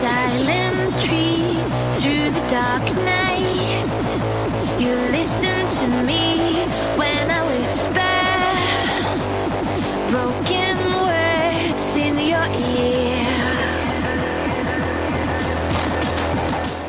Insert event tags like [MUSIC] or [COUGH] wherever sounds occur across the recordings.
silent tree through the dark night. You listen to me when I whisper broken words in your ear.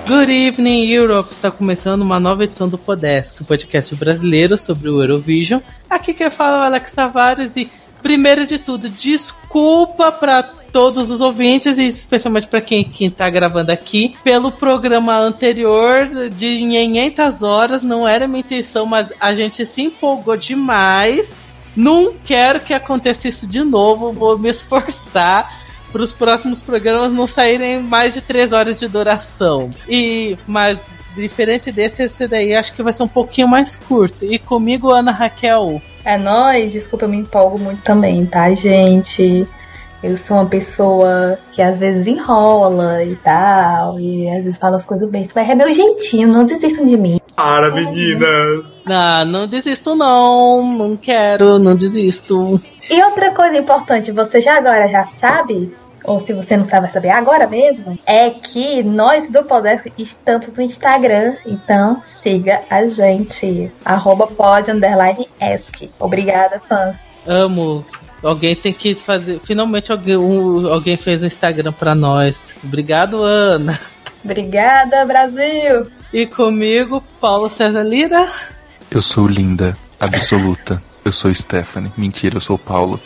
Good evening, Europe! Está começando uma nova edição do Podesk, o podcast brasileiro sobre o Eurovision. Aqui quem fala é o Alex Tavares e, primeiro de tudo, desculpa para todos os ouvintes e especialmente para quem, quem tá gravando aqui pelo programa anterior de 500 horas. Não era minha intenção, mas a gente se empolgou demais. Não quero que aconteça isso de novo, vou me esforçar para os próximos programas não saírem mais de 3 horas de duração. E mas diferente desse, esse daí acho que vai ser um pouquinho mais curto. E comigo, Ana Raquel. É nóis, desculpa, eu me empolgo muito também, tá, gente? Eu sou uma pessoa que às vezes enrola e tal, e às vezes fala as coisas bem. Mas é meu jeitinho, não desistam de mim. Para, meninas! Não, não desisto não, não quero, não desisto. E outra coisa importante, você já agora já sabe, ou se você não sabe vai saber agora mesmo, é que nós do Poder estamos no Instagram, então siga a gente. Arroba pod, underline, esc. Obrigada, fãs. Amo. Alguém tem que fazer. Finalmente alguém, um, alguém fez um Instagram pra nós. Obrigado, Ana. Obrigada, Brasil! E comigo, Paulo César Lira. Eu sou linda, absoluta. Eu sou Stephanie. Mentira, eu sou Paulo.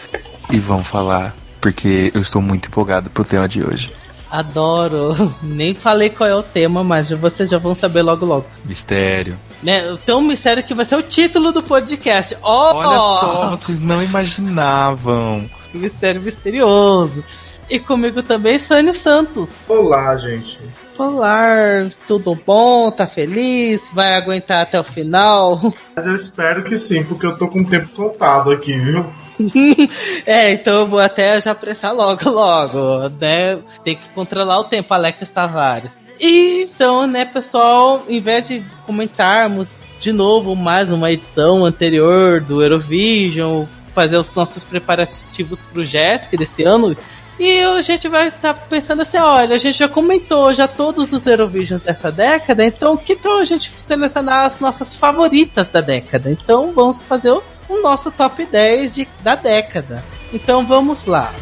E vamos falar porque eu estou muito empolgado pro tema de hoje. Adoro. [LAUGHS] Nem falei qual é o tema, mas vocês já vão saber logo logo. Mistério. Né? Tem um mistério que vai ser o título do podcast. Oh! Olha só, vocês não imaginavam. Mistério misterioso. E comigo também, Sânio Santos. Olá, gente. Olá, tudo bom? Tá feliz? Vai aguentar até o final? [LAUGHS] Mas eu espero que sim, porque eu tô com o tempo contado aqui, viu? [LAUGHS] é, então eu vou até já apressar logo, logo, né? Tem que controlar o tempo, Alex Tavares. E então, né, pessoal, em vez de comentarmos de novo mais uma edição anterior do Eurovision, fazer os nossos preparativos pro JESC desse ano, e a gente vai estar tá pensando assim, olha, a gente já comentou já todos os Eurovisions dessa década, então que tal a gente selecionar as nossas favoritas da década? Então vamos fazer o, o nosso top 10 de, da década. Então vamos lá.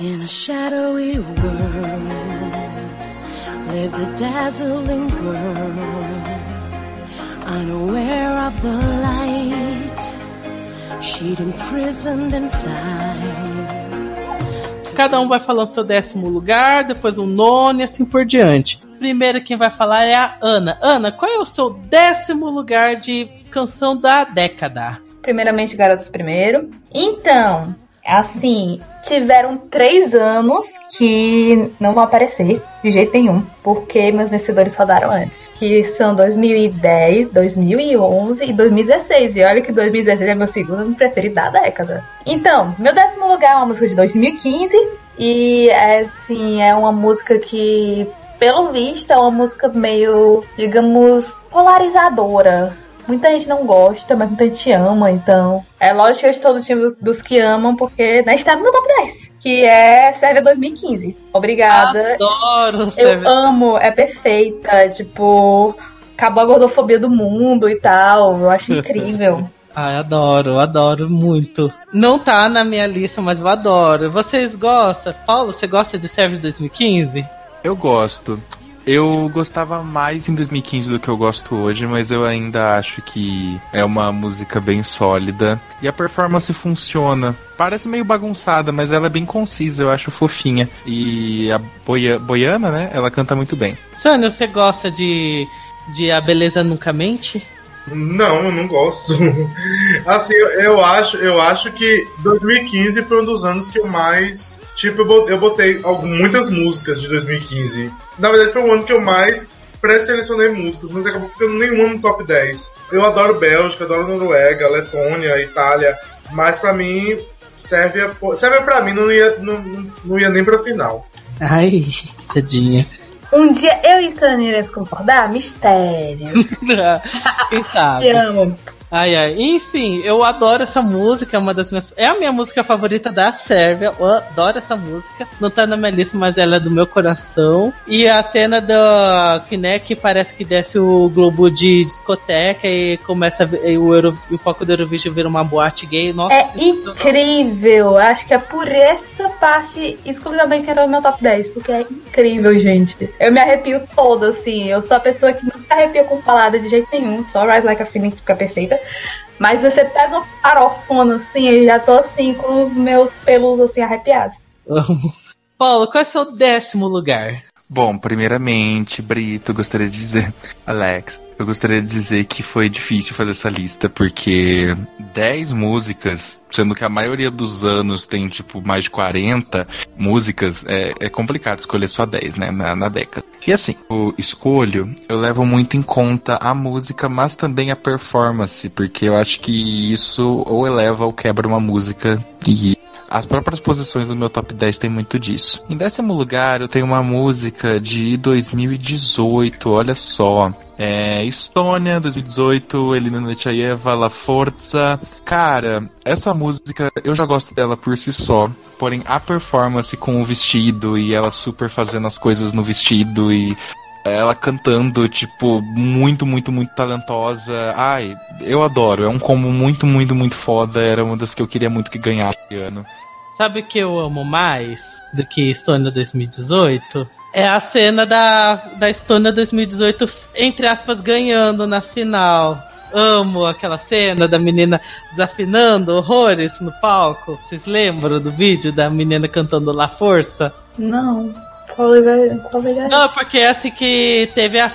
In a shadowy world lived a dazzling girl, unaware of the light she'd imprisoned inside. Cada um vai falando seu décimo lugar, depois o nono e assim por diante. Primeiro quem vai falar é a Ana. Ana, qual é o seu décimo lugar de canção da década? Primeiramente, Garotos Primeiro. Então, assim, tiveram três anos que não vão aparecer de jeito nenhum, porque meus vencedores rodaram antes, que são 2010, 2011 e 2016. E olha que 2016 é meu segundo preferido da década. Então, meu décimo lugar é uma música de 2015 e assim é uma música que, pelo visto, é uma música meio, digamos, polarizadora. Muita gente não gosta, mas muita gente ama, então. É lógico que eu estou do time dos que amam, porque né, está no meu top 10. Que é Sérvia 2015. Obrigada. Adoro Eu Sérvia. amo, é perfeita. Tipo, acabou a gordofobia do mundo e tal. Eu acho [LAUGHS] incrível. Ai, adoro, adoro muito. Não tá na minha lista, mas eu adoro. Vocês gostam? Paulo, você gosta de Sérvia 2015? Eu gosto. Eu gostava mais em 2015 do que eu gosto hoje, mas eu ainda acho que é uma música bem sólida e a performance funciona. Parece meio bagunçada, mas ela é bem concisa, eu acho fofinha. E a Boia, Boiana, né? Ela canta muito bem. Sônia, você gosta de, de A Beleza Nunca Mente? Não, eu não gosto. [LAUGHS] assim, eu, eu acho, eu acho que 2015 foi um dos anos que eu mais. Tipo, eu bot- eu botei muitas músicas de 2015. Na verdade, foi o ano que eu mais pré-selecionei músicas, mas acabou ficando nenhuma no top 10. Eu adoro Bélgica, adoro Noruega, Letônia, Itália, mas pra mim, Sérvia, Sérvia pra mim não ia, não, não ia nem pra final. Ai, tadinha. Um dia eu e Sunny iremos concordar? Mistério. [LAUGHS] Quem sabe? Te amo. Ai, ai. Enfim, eu adoro essa música, é uma das minhas. É a minha música favorita da Sérvia. Eu adoro essa música. Não tá na minha lista, mas ela é do meu coração. E a cena do que, né, parece que desce o globo de discoteca e começa a, e o, Euro, o foco do Eurovision vira uma boate gay. Nossa, é incrível. Acho que é por essa parte exclusivamente que era no meu top 10, porque é incrível, gente. Eu me arrepio toda, assim. Eu sou a pessoa que não se arrepia com palavra de jeito nenhum. Só Rise Like a Phoenix fica perfeita. Mas você pega um farofona assim, eu já tô assim com os meus pelos assim arrepiados. Paulo, qual é o seu décimo lugar? Bom, primeiramente, Brito, gostaria de dizer, Alex, eu gostaria de dizer que foi difícil fazer essa lista, porque 10 músicas, sendo que a maioria dos anos tem, tipo, mais de 40 músicas, é, é complicado escolher só 10, né, na, na década. E assim, o escolho, eu levo muito em conta a música, mas também a performance, porque eu acho que isso ou eleva ou quebra uma música e as próprias posições do meu top 10 tem muito disso. Em décimo lugar, eu tenho uma música de 2018, olha só. É, Estônia, 2018, Elina Nechaeva, La Forza. Cara, essa música eu já gosto dela por si só. Porém, a performance com o vestido e ela super fazendo as coisas no vestido e ela cantando, tipo, muito, muito, muito talentosa. Ai, eu adoro. É um combo muito, muito, muito foda. Era uma das que eu queria muito que ganhasse ano. Sabe o que eu amo mais do que Estônia 2018? É a cena da, da Estônia 2018, entre aspas, ganhando na final. Amo aquela cena da menina desafinando horrores no palco. Vocês lembram do vídeo da menina cantando La Força? Não. Qual é, qual é Não, porque é assim que teve a,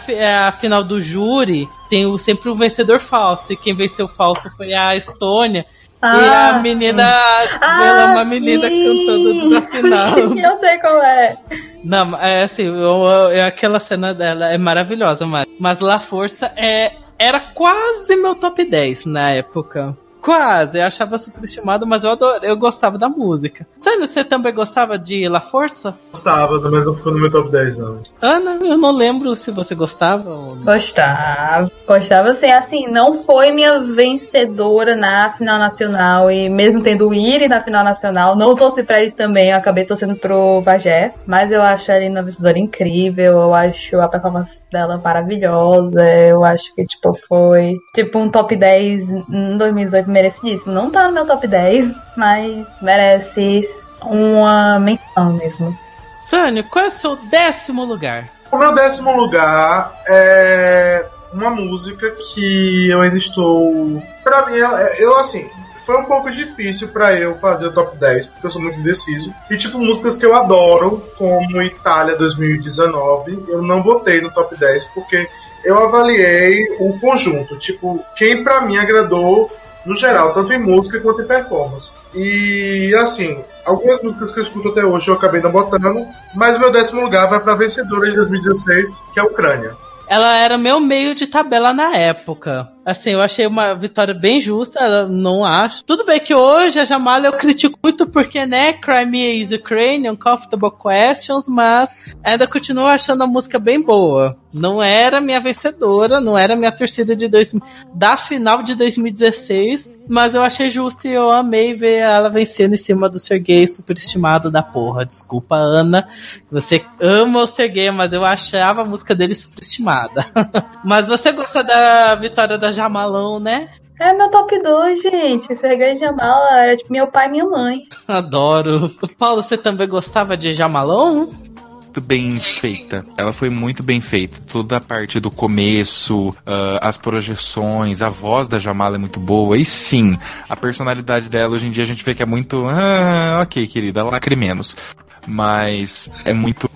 a final do júri, tem o, sempre um vencedor falso. E quem venceu falso foi a Estônia. Ah, e a menina, ah, ela é uma menina sim. cantando desafinado. [LAUGHS] eu sei qual é. Não, é assim, eu, eu, é aquela cena dela é maravilhosa, mas, mas La Força é, era quase meu top 10 na época. Quase, eu achava superestimado, mas eu adoro, eu gostava da música. Sério, você também gostava de La Força? Gostava, mas não ficou no meu top 10, não. Ana, eu não lembro se você gostava ou não. Gostava. Gostava sim, assim, não foi minha vencedora na final nacional e mesmo tendo o Iri na final nacional, não torci pra eles também, eu acabei torcendo pro Vagé, mas eu acho ela uma vencedora incrível, eu acho a performance dela maravilhosa, eu acho que, tipo, foi, tipo, um top 10 em 2018 merecidíssimo. Não tá no meu top 10, mas merece uma menção mesmo. Sânio, qual é o seu décimo lugar? O meu décimo lugar é uma música que eu ainda estou. Pra mim, eu assim, foi um pouco difícil para eu fazer o top 10, porque eu sou muito indeciso. E, tipo, músicas que eu adoro, como Itália 2019, eu não botei no top 10 porque eu avaliei o conjunto. Tipo, quem para mim agradou no geral, tanto em música quanto em performance. E assim, algumas músicas que eu escuto até hoje eu acabei não botando, mas meu décimo lugar vai para a vencedora de 2016, que é a Ucrânia. Ela era meu meio de tabela na época. Assim, eu achei uma vitória bem justa, não acho. Tudo bem que hoje a Jamala eu critico muito porque, né, Crimea is Ukraine, Uncomfortable Questions, mas ainda continuo achando a música bem boa. Não era minha vencedora, não era minha torcida de dois, da final de 2016, mas eu achei justo e eu amei ver ela vencendo em cima do Sergei superestimado da porra. Desculpa, Ana, você ama o Sergei, mas eu achava a música dele superestimada. [LAUGHS] mas você gosta da vitória da Jamalão, né? É meu top 2, gente. Sergei Jamal era tipo meu pai e minha mãe. Adoro. Paulo, você também gostava de Jamalão? muito bem feita. Ela foi muito bem feita. Toda a parte do começo, uh, as projeções, a voz da Jamala é muito boa. E sim, a personalidade dela hoje em dia a gente vê que é muito. Ah, ok, querida, lacre menos mas é muito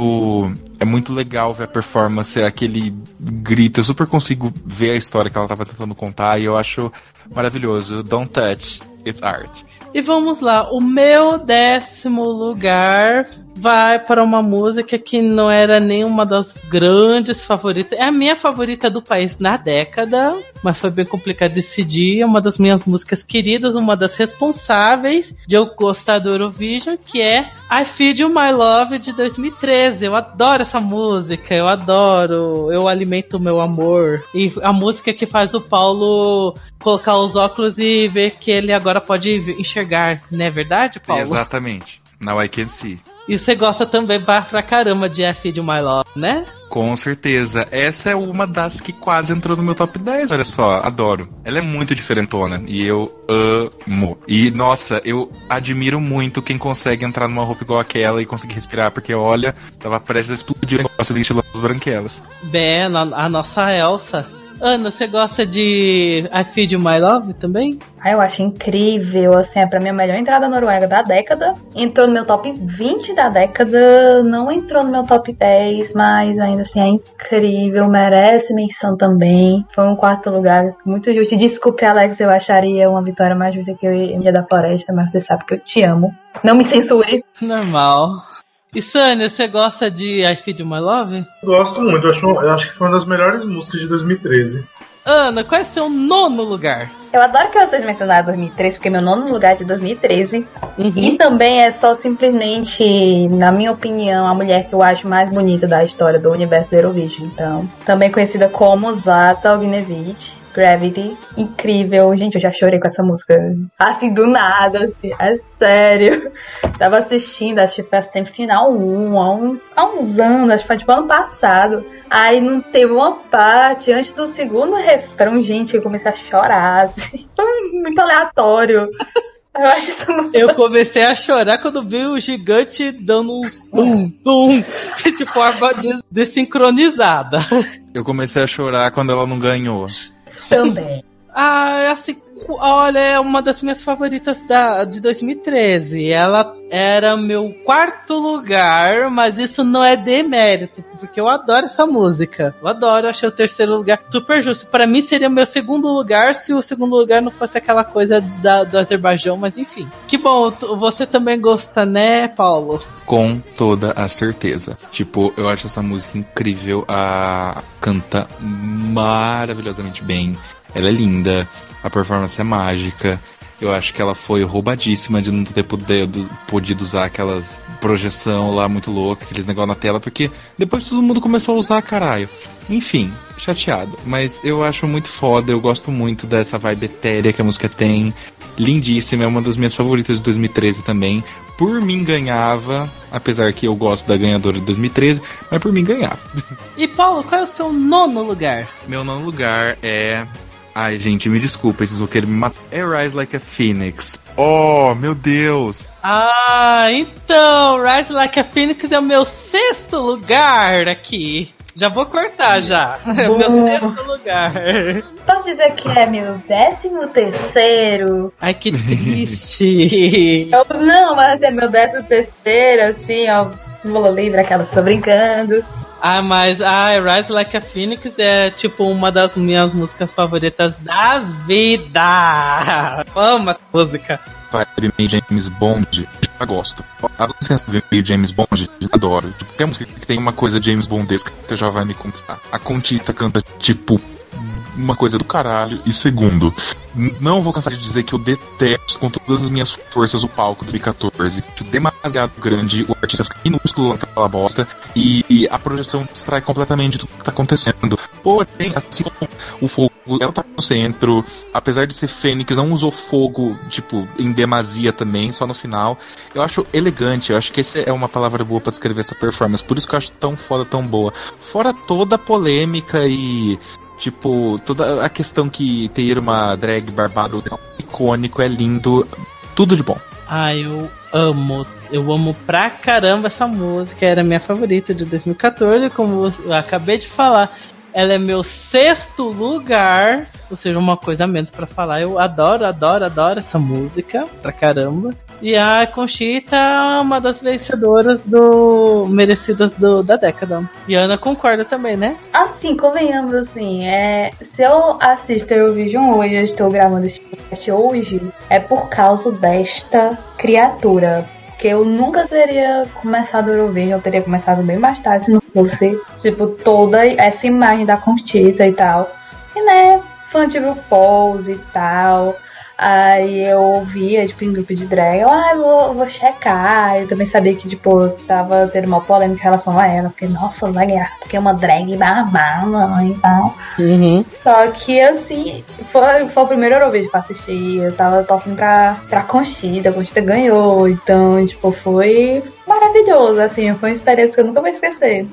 é muito legal ver a performance, aquele grito. Eu super consigo ver a história que ela estava tentando contar e eu acho maravilhoso. Don't touch, it's art. E vamos lá, o meu décimo lugar vai para uma música que não era nenhuma das grandes favoritas. É a minha favorita do país na década, mas foi bem complicado decidir. É uma das minhas músicas queridas, uma das responsáveis de eu gostar do Eurovision, que é I Feed You My Love de 2013. Eu adoro essa música, eu adoro. Eu alimento o meu amor. E a música que faz o Paulo colocar os óculos e ver que ele agora pode enxergar, não é verdade, Paulo? Exatamente. Now I Can See. E você gosta também pra caramba de F de My Love, né? Com certeza. Essa é uma das que quase entrou no meu top 10, olha só. Adoro. Ela é muito diferentona e eu amo. E, nossa, eu admiro muito quem consegue entrar numa roupa igual aquela e conseguir respirar, porque, olha, tava prestes a explodir o negócio de estilos branquelas. Bem, a nossa Elsa Ana, você gosta de I Feed My Love também? Ah, eu acho incrível, assim, é pra mim a melhor entrada Noruega da década. Entrou no meu top 20 da década, não entrou no meu top 10, mas ainda assim é incrível, merece menção também. Foi um quarto lugar muito justo. E desculpe, Alex, eu acharia uma vitória mais justa que o Emilia da Floresta, mas você sabe que eu te amo. Não me censure. Normal. E Sânia, você gosta de I Feed My Love? Gosto muito, eu acho, eu acho que foi uma das melhores músicas de 2013. Ana, qual é seu nono lugar? Eu adoro que vocês mencionaram 2013, porque meu nono lugar é de 2013. Uhum. E também é só simplesmente, na minha opinião, a mulher que eu acho mais bonita da história do universo do Eurovision. Então, também conhecida como Zata Ognevich. Gravity, incrível. Gente, eu já chorei com essa música. Assim, do nada, assim, é sério. [LAUGHS] Tava assistindo, acho que foi a semifinal 1, há uns, há uns anos, acho que foi tipo ano passado. Aí não teve uma parte, antes do segundo refrão, gente, eu comecei a chorar, assim. [LAUGHS] Foi muito aleatório. Eu, acho isso muito... eu comecei a chorar quando vi o gigante dando uns tum, tum, [LAUGHS] de forma desincronizada. Eu comecei a chorar quando ela não ganhou. Também. Ah, assim, olha, é uma das minhas favoritas da, de 2013. Ela era meu quarto lugar, mas isso não é demérito, porque eu adoro essa música. Eu adoro, achei o terceiro lugar super justo. Para mim seria meu segundo lugar se o segundo lugar não fosse aquela coisa da, do Azerbaijão, mas enfim. Que bom, você também gosta, né, Paulo? Com toda a certeza. Tipo, eu acho essa música incrível. A canta maravilhosamente bem. Ela é linda, a performance é mágica. Eu acho que ela foi roubadíssima de não ter podido, podido usar aquelas projeção lá muito louca, aqueles negócios na tela, porque depois todo mundo começou a usar, caralho. Enfim, chateado. Mas eu acho muito foda, eu gosto muito dessa vibe etérea que a música tem. Lindíssima, é uma das minhas favoritas de 2013 também. Por mim ganhava, apesar que eu gosto da ganhadora de 2013, mas por mim ganhava. E Paulo, qual é o seu nono lugar? Meu nono lugar é Ai, gente, me desculpa, esses vão querer me matar. É Rise Like a Phoenix. Oh, meu Deus. Ah, então, Rise Like a Phoenix é o meu sexto lugar aqui. Já vou cortar já. [LAUGHS] É o meu sexto lugar. Posso dizer que é meu décimo terceiro? Ai, que triste. [LAUGHS] Eu, não, mas é meu décimo terceiro, assim, ó. Vou livre, aquela que tô brincando. Ah, mas ah, Rise Like a Phoenix é tipo uma das minhas músicas favoritas da vida. [LAUGHS] Amo essa música. Meio James Bond, já gosto. A licença meio James Bond, adoro. Tipo, qualquer música que tem uma coisa James Bondesca que já vai me conquistar. A Contita canta tipo uma coisa do caralho. E segundo, não vou cansar de dizer que eu detesto com todas as minhas forças o palco do 2014. Demasiado grande, o artista fica minúsculo naquela bosta e, e a projeção distrai completamente do que tá acontecendo. Porém, assim como o fogo, ela tá no centro, apesar de ser Fênix, não usou fogo, tipo, em demasia também, só no final. Eu acho elegante, eu acho que essa é uma palavra boa para descrever essa performance, por isso que eu acho tão foda, tão boa. Fora toda a polêmica e Tipo, toda a questão que ter uma drag barbado é icônico, é lindo, tudo de bom. Ah, eu amo, eu amo pra caramba essa música, era minha favorita de 2014, como eu acabei de falar. Ela é meu sexto lugar, ou seja, uma coisa a menos para falar. Eu adoro, adoro, adoro essa música pra caramba. E a Conchita é uma das vencedoras do merecidas do, da década. E a Ana concorda também, né? Assim, convenhamos assim, é, se eu assisto Eurovision hoje, eu estou gravando esse podcast hoje, é por causa desta criatura. Porque eu nunca teria começado o Eurovision, eu teria começado bem mais tarde se não fosse, tipo, toda essa imagem da Conchita e tal. E né, fã de RuPaul's e tal. Aí eu ouvia, tipo, em grupo de drag, eu, ah, vou, vou checar. Eu também sabia que, tipo, tava tendo uma polêmica em relação a ela. Porque, nossa, vai ganhar, porque é uma drag babada e tal. Uhum. Só que, assim, foi, foi o primeiro Eurovision que eu assisti. Eu tava torcendo pra, pra Conchita, a Conchita ganhou. Então, tipo, foi maravilhoso, assim. Foi uma experiência que eu nunca vou esquecer.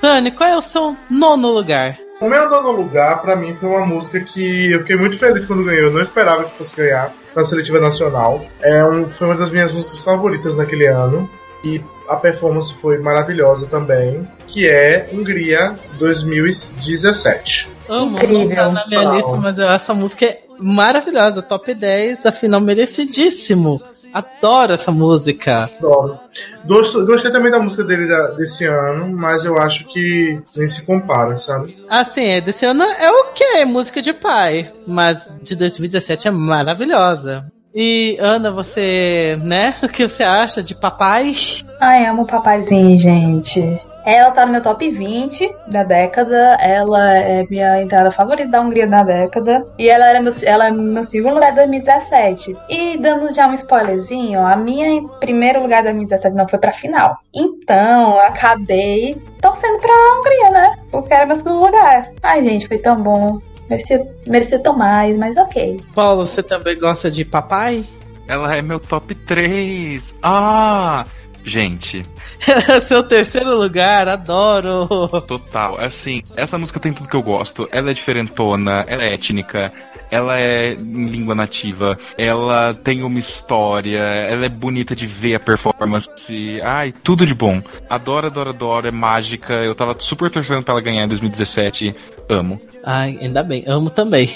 Sani, qual é o seu nono lugar? O meu nono lugar, pra mim, foi uma música que eu fiquei muito feliz quando ganhou. Eu não esperava que fosse ganhar na seletiva nacional. É um, foi uma das minhas músicas favoritas naquele ano. E a performance foi maravilhosa também. Que é Hungria 2017. Amo, Incrível. não tá na minha lista, mas essa música é maravilhosa. Top 10, afinal, merecidíssimo. Adoro essa música. Adoro. Gosto- gostei também da música dele da- desse ano, mas eu acho que nem se compara, sabe? Assim, é, desse ano é o que? Música de pai. Mas de 2017 é maravilhosa. E, Ana, você, né? [LAUGHS] O que você acha de papai? Ai, amo papaizinho, gente. Ela tá no meu top 20 da década. Ela é minha entrada favorita da Hungria da década. E ela era meu, ela é meu segundo lugar de 2017. E dando já um spoilerzinho, a minha em primeiro lugar de 2017 não foi pra final. Então, eu acabei torcendo pra Hungria, né? Porque era meu segundo lugar. Ai, gente, foi tão bom. Merecia, merecia tão mais, mas ok. Paulo, você também gosta de papai? Ela é meu top 3. Ah! Gente, [LAUGHS] Seu terceiro lugar, adoro. total. Assim, essa música tem tudo que eu gosto. Ela é diferentona, ela é étnica, ela é em língua nativa, ela tem uma história, ela é bonita de ver a performance. Ai, tudo de bom. Adoro, adoro, adoro. É mágica. Eu tava super torcendo pra ela ganhar em 2017. Amo. Ai, ainda bem, amo também.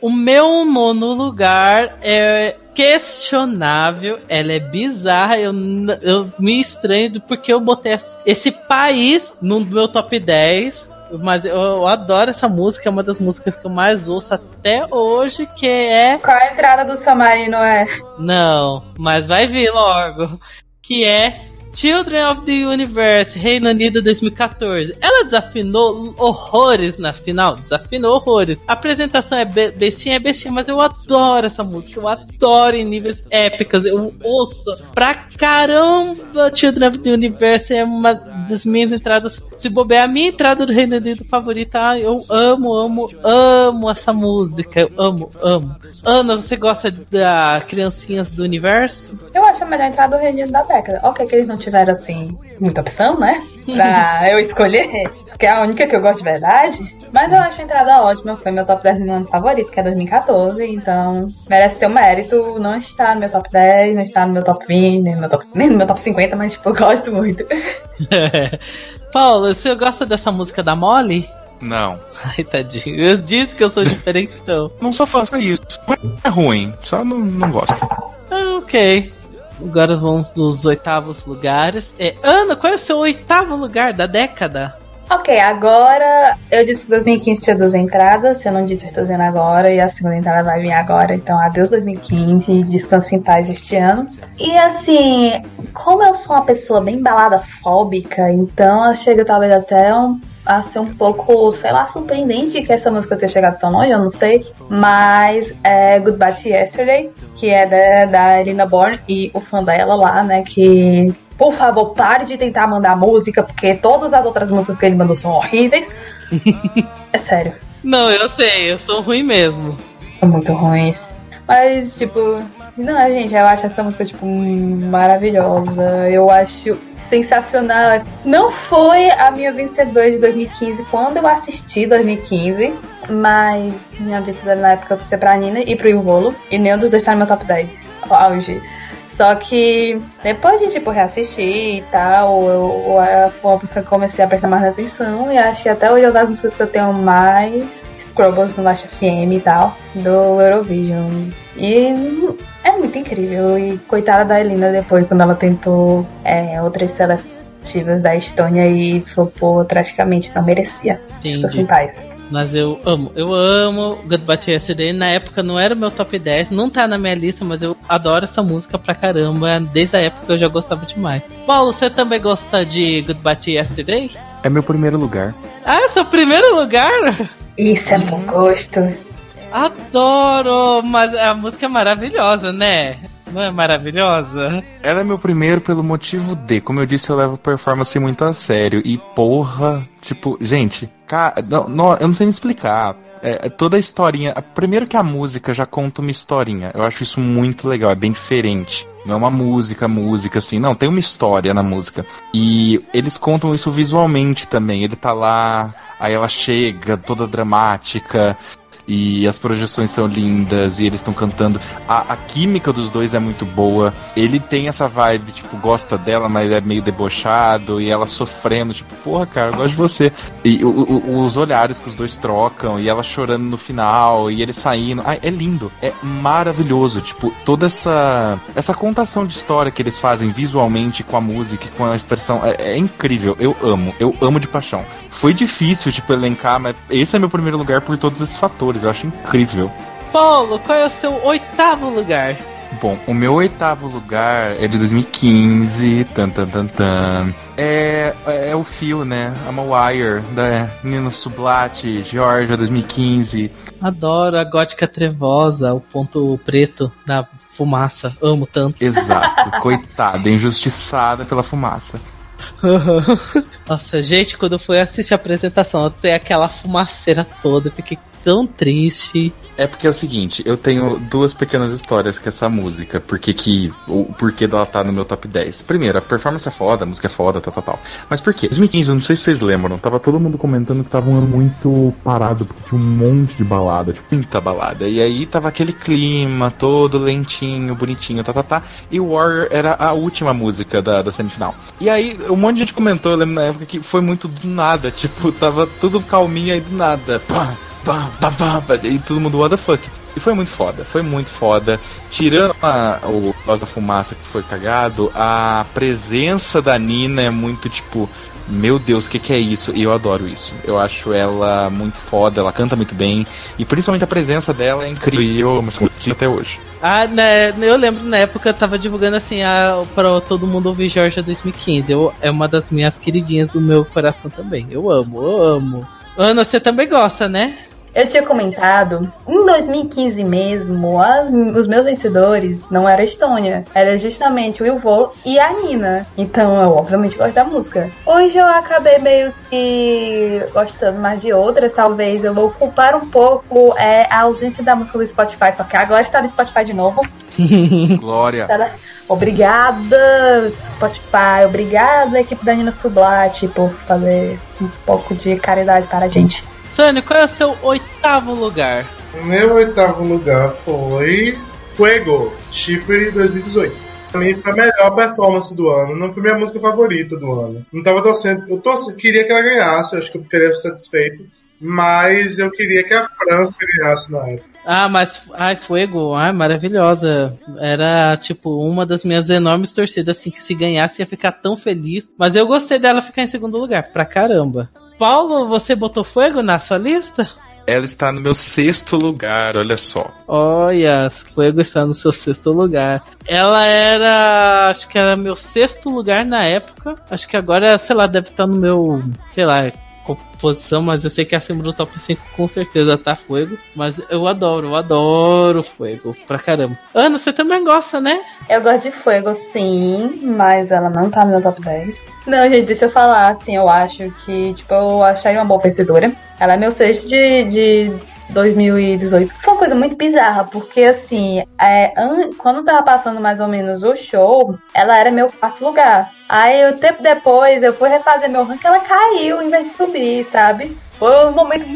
O meu nono lugar é questionável, ela é bizarra, eu, eu me estranho do porque eu botei esse país no meu top 10. Mas eu, eu adoro essa música, é uma das músicas que eu mais ouço até hoje, que é. Qual a entrada do Samarino é? Não, mas vai vir logo. Que é Children of the Universe, Reino Unido 2014. Ela desafinou horrores na final, desafinou horrores. A apresentação é be bestinha, é bestinha, mas eu adoro essa música, eu adoro em níveis épicos, eu ouço pra caramba. Children of the Universe é uma das minhas entradas, se bobear, a minha entrada do Reino Unido favorita. Ah, Eu amo, amo, amo essa música, eu amo, amo. Ana, você gosta da Criancinhas do Universo? Eu acho a melhor entrada do Reino Unido da década. Ok, que eles não tiveram, assim, muita opção, né? Pra eu escolher, que é a única que eu gosto de verdade. Mas eu acho a entrada ótima. Foi meu top 10 do meu ano favorito, que é 2014. Então, merece seu mérito. Não está no meu top 10, não está no meu top 20, nem no meu top, nem no meu top 50, mas, tipo, eu gosto muito. [LAUGHS] Paulo, você gosta dessa música da Molly? Não. [LAUGHS] Ai, tadinho. Eu disse que eu sou diferentão. Não sou fã, só isso. Não é ruim, só não, não gosto. Ah, ok. Agora vamos dos oitavos lugares. É, Ana, qual é o seu oitavo lugar da década? Ok, agora eu disse que 2015 tinha duas entradas. Se eu não disse, eu estou dizendo agora. E a segunda entrada vai vir agora. Então, adeus 2015. Descanse em paz este ano. E assim, como eu sou uma pessoa bem balada fóbica, então chega talvez até um, a ser um pouco, sei lá, surpreendente que essa música tenha chegado tão longe, eu não sei. Mas é Goodbye to Yesterday, que é da, da Elina Bourne e o fã dela lá, né? Que por favor, pare de tentar mandar música, porque todas as outras músicas que ele mandou são horríveis. [LAUGHS] é sério, Não, eu sei, eu sou ruim mesmo. são muito ruins. Mas, tipo, não, gente, eu acho essa música, tipo, maravilhosa. Eu acho sensacional. Não foi a minha vencedora de 2015 quando eu assisti 2015, mas minha vencedora na época foi pra Nina e pro Ivolo, e nenhum dos dois tá no meu top 10. Auge. Só que depois de tipo reassistir e tal, eu, eu, foi uma música que eu comecei a prestar mais atenção e acho que até hoje é uma das músicas que eu tenho mais Scrubbles no Last FM e tal, do Eurovision. E é muito incrível. E coitada da Elina depois, quando ela tentou é, outras seletivas da Estônia e flopou praticamente não merecia. Entendi. Ficou sem paz. Mas eu amo, eu amo Goodbye to Yesterday. Na época não era o meu top 10, não tá na minha lista, mas eu adoro essa música pra caramba. Desde a época eu já gostava demais. Paulo, você também gosta de Goodbye to Yesterday? É meu primeiro lugar. Ah, é seu primeiro lugar? Isso é bom gosto. Adoro! Mas a música é maravilhosa, né? Não é maravilhosa? Ela é meu primeiro pelo motivo de, como eu disse, eu levo performance muito a sério. E porra, tipo, gente, cara, não, não, eu não sei nem explicar. É, é toda a historinha. Primeiro que a música já conta uma historinha. Eu acho isso muito legal, é bem diferente. Não é uma música, música, assim. Não, tem uma história na música. E eles contam isso visualmente também. Ele tá lá, aí ela chega, toda dramática. E as projeções são lindas e eles estão cantando. A, a, química dos dois é muito boa. Ele tem essa vibe, tipo, gosta dela, mas é meio debochado. E ela sofrendo, tipo, porra, cara, eu gosto de você. E o, o, os olhares que os dois trocam. E ela chorando no final. E ele saindo. Ai, é lindo. É maravilhoso. Tipo, toda essa, essa contação de história que eles fazem visualmente com a música, com a expressão. É, é incrível. Eu amo. Eu amo de paixão. Foi difícil, tipo, elencar, mas esse é meu primeiro lugar por todos esses fatores. Eu acho incrível. Paulo, qual é o seu oitavo lugar? Bom, o meu oitavo lugar é de 2015. Tan, tan, tan, tan. É, é o fio, né? I'm a Wire, da Nino Sublate, Georgia, 2015. Adoro a gótica trevosa, o ponto preto da fumaça. Amo tanto. Exato, [LAUGHS] coitada, injustiçada pela fumaça. Nossa, gente, quando eu fui assistir a apresentação, até aquela fumaceira toda, eu fiquei tão triste. É porque é o seguinte, eu tenho duas pequenas histórias com essa música, porque que o porquê dela tá no meu top 10. Primeiro, a performance é foda, a música é foda, tal, tal, tal. Mas por quê? 2015, eu não sei se vocês lembram, tava todo mundo comentando que tava um ano muito parado, porque tinha um monte de balada, tipo, muita balada. E aí tava aquele clima todo lentinho, bonitinho, tá, tá, tá. E Warrior era a última música da, da semifinal. E aí, um monte de gente comentou, eu lembro na época que foi muito do nada, [LAUGHS] tipo, tava tudo calminho aí do nada. Pá! E todo mundo, what the fuck. E foi muito foda, foi muito foda. Tirando a, o Voz da Fumaça que foi cagado, a presença da Nina é muito tipo. Meu Deus, o que, que é isso? E eu adoro isso. Eu acho ela muito foda, ela canta muito bem. E principalmente a presença dela é incrível. E eu amo essa até hoje. Ah, né, eu lembro na época eu tava divulgando assim a, pra todo mundo ouvir Georgia 2015. Eu, é uma das minhas queridinhas do meu coração também. Eu amo, eu amo. Ana, você também gosta, né? Eu tinha comentado, em 2015 mesmo, as, os meus vencedores não era a Estônia, era justamente o Ilvo e a Nina. Então eu obviamente gosto da música. Hoje eu acabei meio que gostando mais de outras, talvez eu vou culpar um pouco é, a ausência da música do Spotify, só que agora está no Spotify de novo. [LAUGHS] Glória. Tá obrigada, Spotify, obrigada, equipe da Nina Sublate, por fazer um pouco de caridade para a gente. Sônia, qual é o seu oitavo lugar? O meu oitavo lugar foi Fuego, Chipre 2018. Pra mim foi a melhor performance do ano. Não foi minha música favorita do ano. Não tava torcendo. Eu torci, queria que ela ganhasse, eu acho que eu ficaria satisfeito. Mas eu queria que a França ganhasse na época. Ah, mas ai, Fuego, ai, maravilhosa. Era tipo uma das minhas enormes torcidas, assim, que se ganhasse ia ficar tão feliz. Mas eu gostei dela ficar em segundo lugar, pra caramba. Paulo, você botou Fuego na sua lista? Ela está no meu sexto lugar, olha só. Olha, Fuego está no seu sexto lugar. Ela era, acho que era meu sexto lugar na época. Acho que agora, sei lá, deve estar no meu, sei lá, composição, mas eu sei que acima do top 5 com certeza tá Fuego. Mas eu adoro, eu adoro Fuego pra caramba. Ana, você também gosta, né? Eu gosto de Fuego, sim, mas ela não tá no meu top 10. Não, gente, deixa eu falar, assim, eu acho que, tipo, eu achei uma boa vencedora. Ela é meu sexto de, de 2018. Foi uma coisa muito bizarra, porque assim, é, quando tava passando mais ou menos o show, ela era meu quarto lugar. Aí, o tempo depois, eu fui refazer meu ranking, ela caiu em vez de subir, sabe? Foi um momento.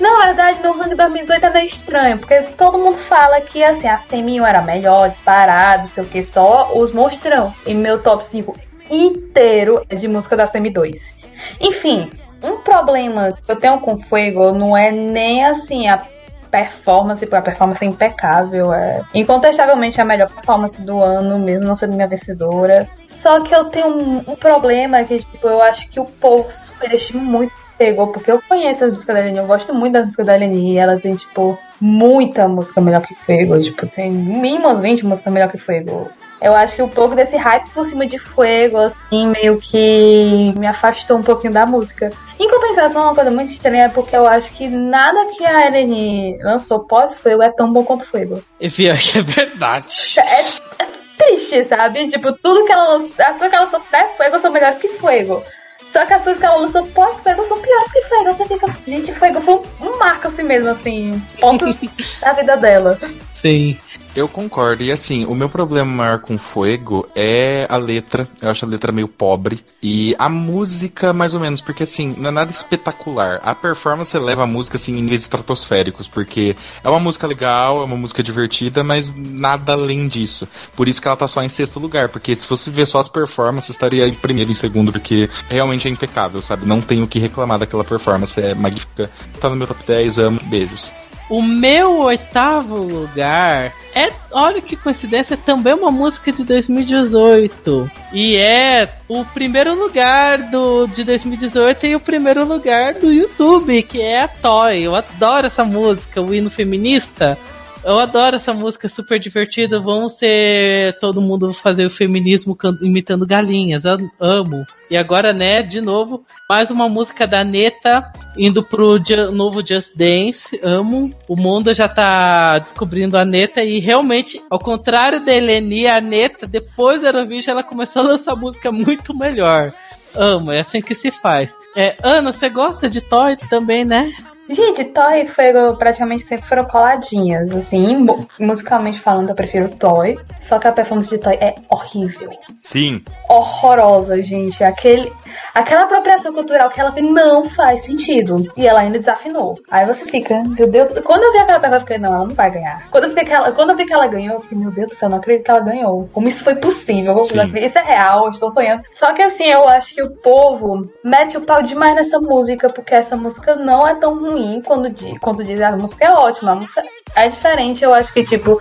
Na verdade, meu ranking 2018 é meio estranho, porque todo mundo fala que assim, a Semi era melhor, disparado, sei o que, só os mostrão. E meu top 5 inteiro é de música da Semi 2. Enfim, um problema que eu tenho com Fuego não é nem assim a performance, a performance é impecável, é incontestavelmente a melhor performance do ano, mesmo não sendo minha vencedora. Só que eu tenho um, um problema que, tipo, eu acho que o povo superestima muito Pegou, porque eu conheço as músicas da Eleni, eu gosto muito das músicas da Eleni, e ela tem, tipo, muita música melhor que Fuego, tipo, tem mínimo umas 20 músicas melhor que Fuego. Eu acho que um pouco desse hype por cima de Fuego, assim, meio que me afastou um pouquinho da música. Em compensação, uma coisa muito estranha é porque eu acho que nada que a Eleni lançou pós-Fuego é tão bom quanto Fuego. E pior que é verdade. É, é triste, sabe? Tipo, tudo que ela lançou, as coisas que ela lançou pré-Fuego são melhores que Fuego. Só que as coisas que ela lançou pós-Fuego são piores que Fuego. Você fica, gente, Fuego foi um marco assim mesmo, assim, ponto [LAUGHS] da vida dela. Sim. Eu concordo. E assim, o meu problema maior com Fuego é a letra. Eu acho a letra meio pobre. E a música, mais ou menos, porque assim, não é nada espetacular. A performance leva a música assim em níveis estratosféricos, porque é uma música legal, é uma música divertida, mas nada além disso. Por isso que ela tá só em sexto lugar, porque se fosse ver só as performances, estaria em primeiro e segundo, porque realmente é impecável, sabe? Não tenho o que reclamar daquela performance, é magnífica. Tá no meu top 10, amo, beijos. O meu oitavo lugar é, olha que coincidência, é também uma música de 2018. E é o primeiro lugar do de 2018 e o primeiro lugar do YouTube, que é a Toy. Eu adoro essa música, o hino feminista. Eu adoro essa música, super divertida. Vamos ser todo mundo fazer o feminismo imitando galinhas. Eu amo. E agora, né, de novo, mais uma música da Neta indo pro novo Just Dance. Amo. O mundo já tá descobrindo a Neta e realmente, ao contrário da Eleni, a Neta, depois da Eurovision, ela começou a lançar música muito melhor. Amo, é assim que se faz. É, Ana, você gosta de Toy também, né? Gente, Toy e Fuego praticamente sempre foram coladinhas. Assim, musicalmente falando, eu prefiro Toy. Só que a performance de Toy é horrível. Sim. Horrorosa, gente. Aquele, aquela apropriação cultural que ela fez não faz sentido. E ela ainda desafinou. Aí você fica, meu Deus. Quando eu vi aquela performance, eu fiquei, não, ela não vai ganhar. Quando eu vi que ela, quando eu vi que ela ganhou, eu fiquei, meu Deus do céu, não acredito que ela ganhou. Como isso foi possível? Sim. Isso é real, eu estou sonhando. Só que assim, eu acho que o povo mete o pau demais nessa música, porque essa música não é tão ruim quando, quando diz a música é ótima. A música é diferente, eu acho que, tipo,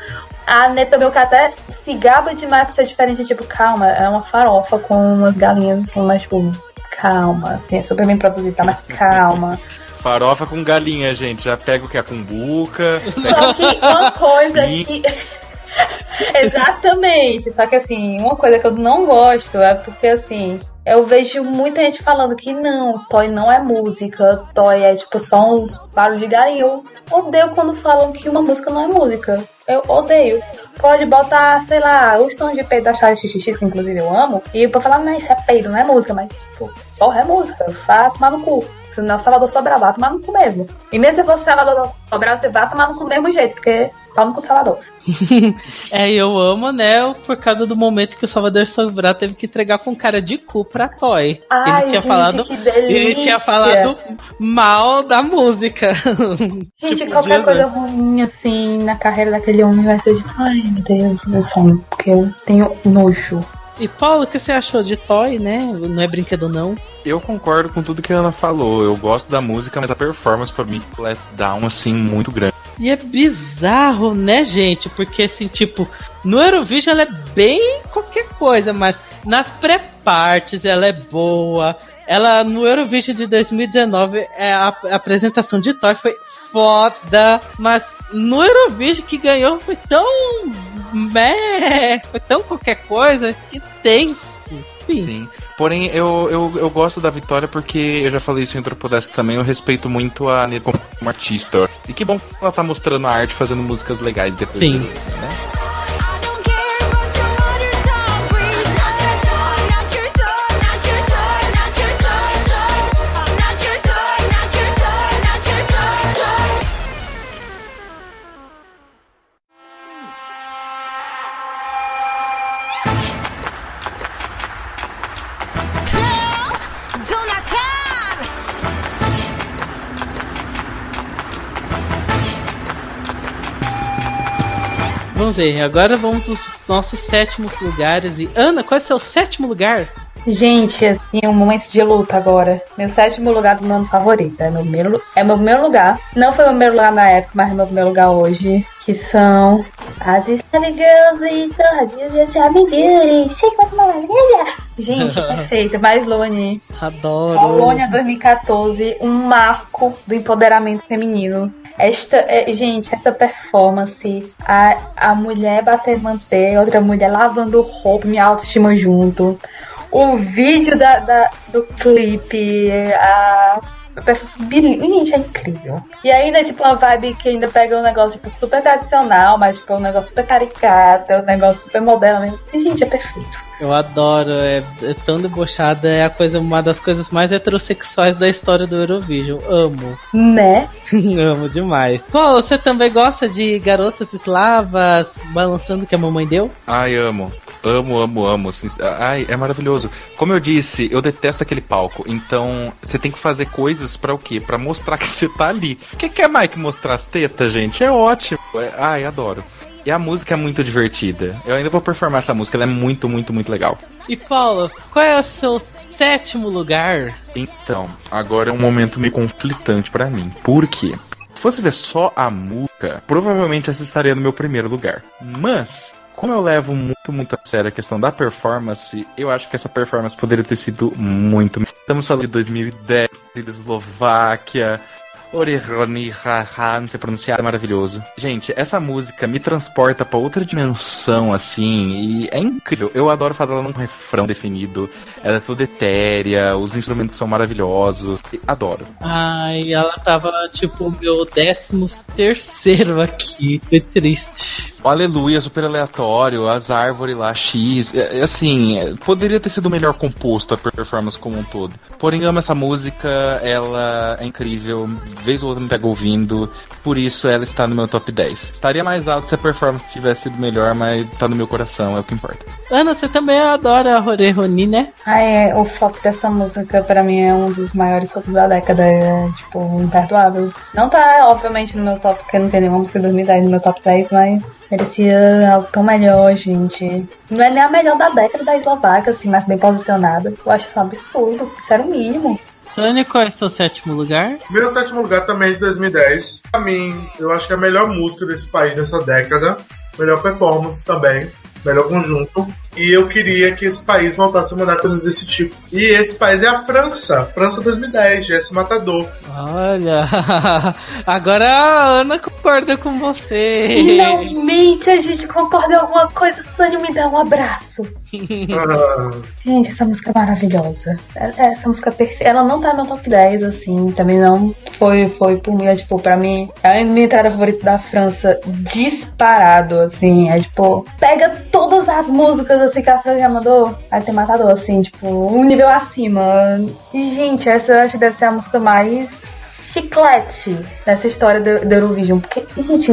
a Neta meu que até se gaba demais pra ser diferente, tipo, calma, é uma farofa com umas galinhas, mas tipo, calma, assim, é super bem produzida, tá? Mas calma. [LAUGHS] Farofa com galinha, gente. Já pega o que? A cumbuca. Só que uma coisa [LAUGHS] que. [LAUGHS] Exatamente. Só que assim, uma coisa que eu não gosto é porque assim, eu vejo muita gente falando que não, Toy não é música, Toy é tipo só uns barulhos de galinha. Eu odeio quando falam que uma música não é música. Eu odeio. Pode botar, sei lá, os tons de peito da Charlie XXX, que inclusive eu amo, e pra falar, não, isso é peido, não é música, mas, tipo, porra, é música. Vá tomar no cu. Se não é o Salvador Sobral, vá tomar no cu mesmo. E mesmo se fosse Salvador Sobral, você vai tomar no cu do mesmo jeito, porque Palmo com o Salvador. [LAUGHS] é, eu amo, né? Por causa do momento que o Salvador Sobral teve que entregar com cara de cu pra Toy. Ai, ele tinha gente, falado. Ele tinha falado mal da música. Gente, tipo, qualquer coisa ruim assim na carreira daquele homem vai ser de. Ai, meu Deus, meu sonho. Porque eu tenho nojo. E Paulo, o que você achou de Toy, né? Não é brinquedo não. Eu concordo com tudo que a Ana falou. Eu gosto da música, mas a performance pra mim let down assim muito grande. E é bizarro, né, gente? Porque assim, tipo, no Eurovision ela é bem qualquer coisa, mas nas pré-partes ela é boa. Ela no Eurovision de 2019, é, a, a apresentação de Toy foi foda, mas no Eurovision que ganhou foi tão meh, foi tão qualquer coisa que tem sim. Sim. Porém, eu, eu, eu gosto da Vitória porque eu já falei isso em outro podcast também. Eu respeito muito a Nina como artista. E que bom que ela tá mostrando a arte, fazendo músicas legais depois. Sim. né? Vamos ver, agora vamos aos nossos sétimos lugares. E Ana, qual é o seu sétimo lugar? Gente, assim, um momento de luta agora. Meu sétimo lugar do meu favorito. É meu primeiro, é meu primeiro lugar. Não foi meu primeiro lugar na época, mas é meu primeiro lugar hoje. Que são as Scary Girls e Torradinhas de Beauty. Shake with maravilha! Gente, [LAUGHS] perfeito. Mais Lone. Adoro. Colônia 2014, um marco do empoderamento feminino. Esta, é, gente, essa performance, a, a mulher bater manteiga, outra mulher lavando roupa, minha autoestima junto. O vídeo da, da- do clipe, a a performance, gente, é incrível. E ainda, tipo, uma vibe que ainda pega um negócio, tipo, super tradicional, mas, tipo, um negócio super caricato, um negócio super moderno mesmo. E, gente, é perfeito. Eu adoro, é, é tão debochada, é a coisa, uma das coisas mais heterossexuais da história do Eurovision. Amo. Né? [LAUGHS] Amo demais. Pô, você também gosta de garotas eslavas balançando que a mamãe deu? Ai, amo. Amo, amo, amo. Sin- Ai, é maravilhoso. Como eu disse, eu detesto aquele palco. Então, você tem que fazer coisas pra o quê? Pra mostrar [LAUGHS] que você tá ali. O que, que é mais que mostrar as tetas, gente? É ótimo. É- Ai, adoro. E a música é muito divertida. Eu ainda vou performar essa música, ela é muito, muito, muito legal. E Paula, qual é o seu sétimo lugar? Então, agora é um momento meio conflitante pra mim. Por quê? Se fosse ver só a música, provavelmente essa estaria no meu primeiro lugar. Mas, como eu levo muito, muito a sério a questão da performance, eu acho que essa performance poderia ter sido muito. Estamos falando de 2010, da Eslováquia. Orihoni, haha, não sei pronunciar, é maravilhoso. Gente, essa música me transporta pra outra dimensão, assim, e é incrível. Eu adoro fazer ela num refrão definido. Ela é toda etérea, os instrumentos são maravilhosos. Adoro. Ai, ela tava tipo meu décimo terceiro aqui. Foi triste. O Aleluia, super aleatório, as árvores lá, X. é- é assim, é, poderia ter sido melhor composto a performance como um todo. Porém, amo essa música, ela é incrível, vez ou outra me pega ouvindo, por isso ela está no meu top 10. Estaria mais alto se a performance tivesse sido melhor, mas tá no meu coração, é o que importa. Ana, você também adora a Roreroni, né? Ah, é, o foco dessa música pra mim é um dos maiores focos da década, é tipo, imperdoável. Não tá, obviamente, no meu top, porque não tem nenhuma música de 2010 no meu top 10, mas merecia algo tão melhor, gente. Não é nem a melhor da década da Eslováquia, assim, mas bem posicionada. Eu acho isso um absurdo, isso era o mínimo. Sônia, qual é o seu sétimo lugar? Meu sétimo lugar também é de 2010. Pra mim, eu acho que é a melhor música desse país nessa década. Melhor performance também. Melhor conjunto. E eu queria que esse país voltasse a mandar coisas desse tipo. E esse país é a França. França 2010, Jesse Matador. Olha, [LAUGHS] agora a Ana concorda com você. Finalmente a gente concorda em alguma coisa, Sônia me dá um abraço. [LAUGHS] Ah, Gente, essa música é maravilhosa. É- Essa música é perfeita. Ela não tá no top 10, assim, também não foi, foi por mim, é, tipo, pra mim, é a minha entrada favorita da França disparado, assim, é tipo, pega todas as músicas, assim, que a já mandou, aí tem Matador, assim, tipo, um nível acima. Gente, essa eu acho que deve ser a música mais chiclete dessa história do, do Eurovision, porque, gente,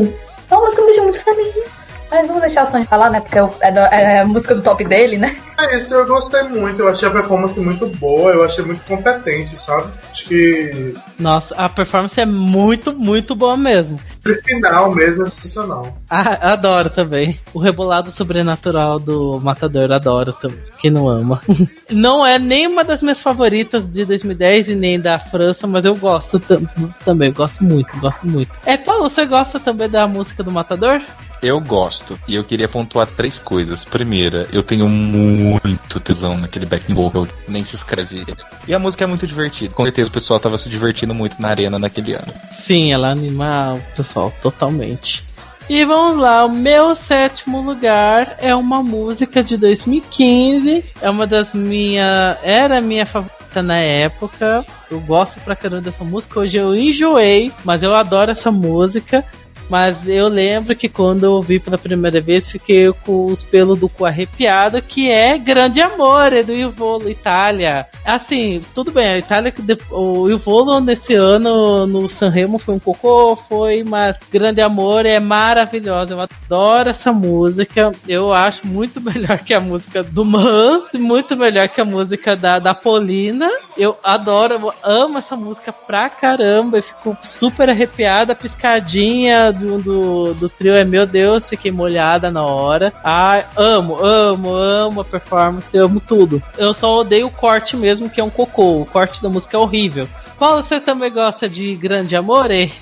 é uma música que me deixa muito feliz. Mas vamos deixar o Sony falar, né? Porque é, o- é do- é a música do top dele, né? é isso, eu gostei muito. Eu achei a performance muito boa. Eu achei muito competente, sabe? Acho que Nossa, a performance é muito, muito boa mesmo. o final mesmo é sensacional. Ah, adoro também. O rebolado sobrenatural do Matador, adoro também. Quem não ama? [LAUGHS] Não é nem uma das minhas favoritas de 2010 e nem da França, mas eu gosto tam- também. Gosto muito, gosto muito. É, Paulo, você gosta também da música do Matador? Eu gosto, e eu queria pontuar três coisas. Primeira, eu tenho muito tesão naquele backing vocal, nem se escreve. E a música é muito divertida. Com certeza o pessoal tava se divertindo muito na arena naquele ano. Sim, ela anima o pessoal totalmente. E vamos lá, o meu sétimo lugar é uma música de 2015. É uma das minhas. Era a minha favorita na época. Eu gosto pra caramba dessa música. Hoje eu enjoei, mas eu adoro essa música. Mas eu lembro que quando eu ouvi pela primeira vez, fiquei com os pelos do cu arrepiado, que é Grande Amor, é do Ivolo, Itália. assim, tudo bem, a Itália, o Ivolo nesse ano no Sanremo foi um cocô, foi, mas Grande Amor é maravilhosa. Eu adoro essa música. Eu acho muito [LAUGHS] melhor que a música do Mans, muito melhor que a música da, da Polina. Eu adoro, eu amo essa música pra caramba. Eu fico super arrepiada, piscadinha do, do, do trio é meu Deus, fiquei molhada na hora. Ai, amo, amo, amo a performance, amo tudo. Eu só odeio o corte mesmo, que é um cocô. O corte da música é horrível. Paulo, você também gosta de Grande Amor, hein?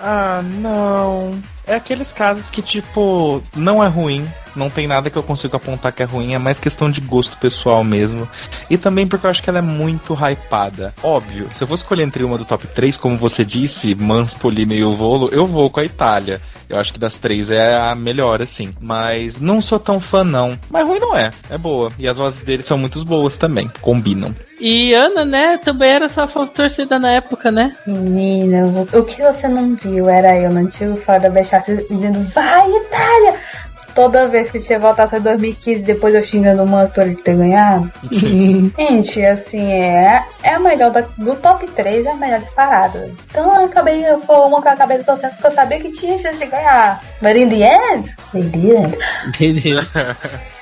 Ah, não. É aqueles casos que, tipo, não é ruim, não tem nada que eu consiga apontar que é ruim, é mais questão de gosto pessoal mesmo. E também porque eu acho que ela é muito hypada. Óbvio, se eu for escolher entre uma do top 3, como você disse, Mans, Polime e o Volo, eu vou com a Itália. Eu acho que das três é a melhor, assim. Mas não sou tão fã, não. Mas ruim não é. É boa. E as vozes dele são muito boas também. Combinam. E Ana, né, também era sua torcida na época, né? Menina, o que você não viu era eu no antigo Fora da Bechaça dizendo, vai Itália! Toda vez que tinha voltado em 2015, depois eu xingando o Mano por ele ter ganhado. [LAUGHS] Gente, assim, é, é a melhor da, do top 3, é a melhor disparada. Então eu acabei, foi uma que eu acabei de torcer porque eu sabia que tinha chance de ganhar. But in the end, they didn't. Entendeu? [LAUGHS]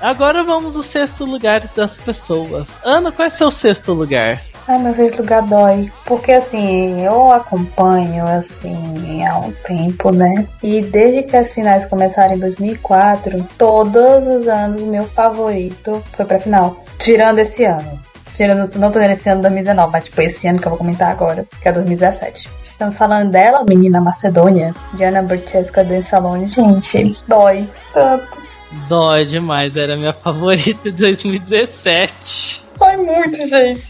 Agora vamos ao sexto lugar das pessoas. Ana, qual é seu sexto lugar? Ai, meu sexto lugar dói. Porque assim, eu acompanho assim há um tempo, né? E desde que as finais começaram em 2004, todos os anos o meu favorito foi pra final. Tirando esse ano. Tirando, não tô esse ano 2019, mas tipo esse ano que eu vou comentar agora, que é 2017. Estamos falando dela, menina Macedônia, Diana Burchesca Densalone. Gente, dói tanto. Dói demais, era minha [LAUGHS] favorita de 2017. Dói muito, gente.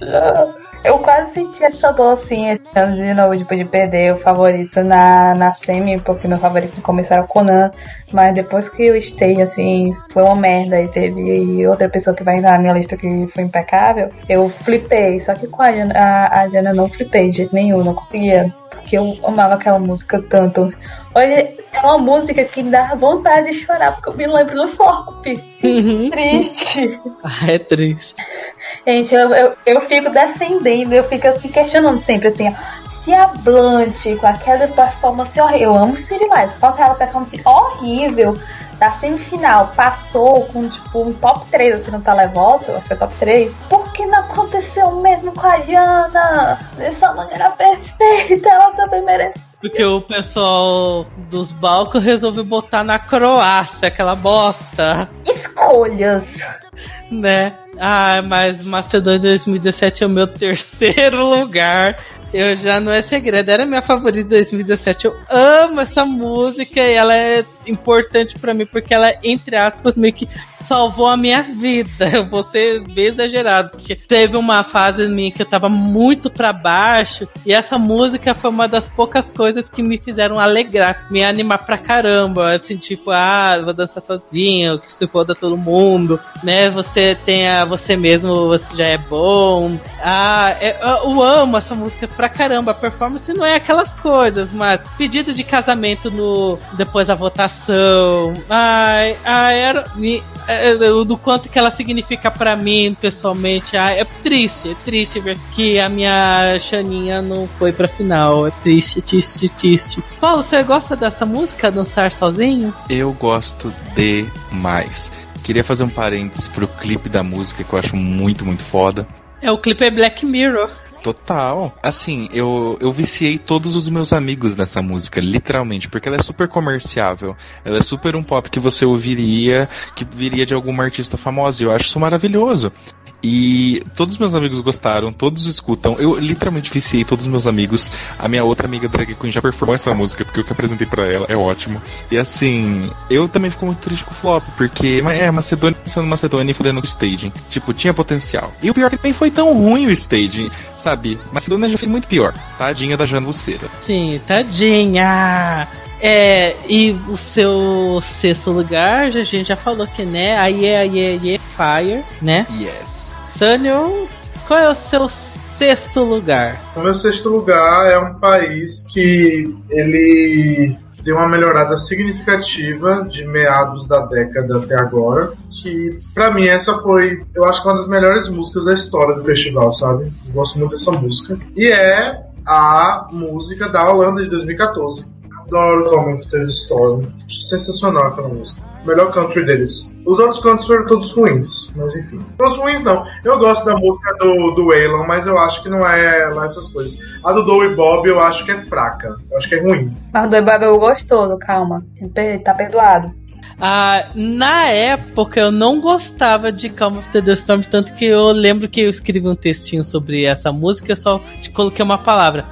Eu quase senti essa dor assim, esse ano de novo, tipo, de perder o favorito na, na semi, porque meu favorito começaram o Conan, mas depois que eu stay, assim, foi uma merda e teve outra pessoa que vai entrar na minha lista que foi impecável, eu flipei, só que com a Diana, a, a Diana não flipei de jeito nenhum, não conseguia, porque eu amava aquela música tanto. Hoje é uma música que dá vontade de chorar, porque eu me lembro do Flop. Uhum. Triste. [LAUGHS] Ah, é triste. Gente, eu, eu, eu fico defendendo, eu fico assim questionando sempre assim, se a Blunt com aquela performance horrível, eu amo City Lights, com aquela performance horrível da semifinal passou com tipo um top 3 assim no televoto, foi top 3, por que não aconteceu o mesmo com a Diana? Dessa maneira perfeita, ela também merece. Porque o pessoal dos balcos resolveu botar na Croácia, aquela bosta. Escolhas! Né? Ah, mas Macedônia 2017 é o meu terceiro lugar. Eu já não é segredo, era minha favorita de 2017. Eu amo essa música e ela é importante para mim porque ela, entre aspas, meio que salvou a minha vida. [LAUGHS] Eu vou ser bem exagerado, porque teve uma fase minha que eu tava muito para baixo e essa música foi uma das poucas coisas que me fizeram alegrar, me animar pra caramba. Assim, tipo, ah, vou dançar sozinho, que se foda todo mundo, né? Você tem a você mesmo, você já é bom. Ah, é, eu amo essa música pra caramba. A performance não é aquelas coisas, mas pedido de casamento no depois da votação. Ai, ai, era. É, é, do quanto que ela significa para mim pessoalmente. Ah, é triste, é triste ver que a minha Xaninha não foi pra final. É triste, triste, triste. Paulo, você gosta dessa música, Dançar Sozinho? Eu gosto demais. Queria fazer um parênteses pro clipe da música que eu acho muito, muito foda. É, o clipe é Black Mirror. Total. Assim, eu, eu viciei todos os meus amigos nessa música, literalmente, porque ela é super comerciável. Ela é super um pop que você ouviria, que viria de alguma artista famosa. E eu acho isso maravilhoso. E todos os meus amigos gostaram, todos escutam. Eu literalmente viciei todos os meus amigos. A minha outra amiga Drag Queen já performou essa música, porque o que eu apresentei para ela é ótimo. E assim, eu também fico muito triste com o flop, porque é Macedônia sendo Macedônia e fazendo o staging. Tipo, tinha potencial. E o pior é que nem foi tão ruim o staging, sabe? Macedônia já fez muito pior. Tadinha da Jana Lucera. Sim, tadinha. É, e o seu sexto lugar, a gente já falou que, né? Aí é, aí é, aí é Fire, né? Yes. Daniel, qual é o seu sexto lugar? O meu sexto lugar é um país que ele deu uma melhorada significativa de meados da década até agora. Que pra mim essa foi, eu acho que uma das melhores músicas da história do festival, sabe? Eu gosto muito dessa música. E é a música da Holanda de 2014. Adoro Common to the Storm. Sensacional aquela música. Melhor country deles. Os outros countries foram todos ruins, mas enfim. Todos ruins não. Eu gosto da música do, do Waylon, mas eu acho que não é lá essas coisas. A do Doe Bob eu acho que é fraca. Eu acho que é ruim. Mas o Doe Bob eu gostou, calma. Tá perdoado. Ah, na época eu não gostava de Calm of the Storm, tanto que eu lembro que eu escrevi um textinho sobre essa música, eu só coloquei uma palavra.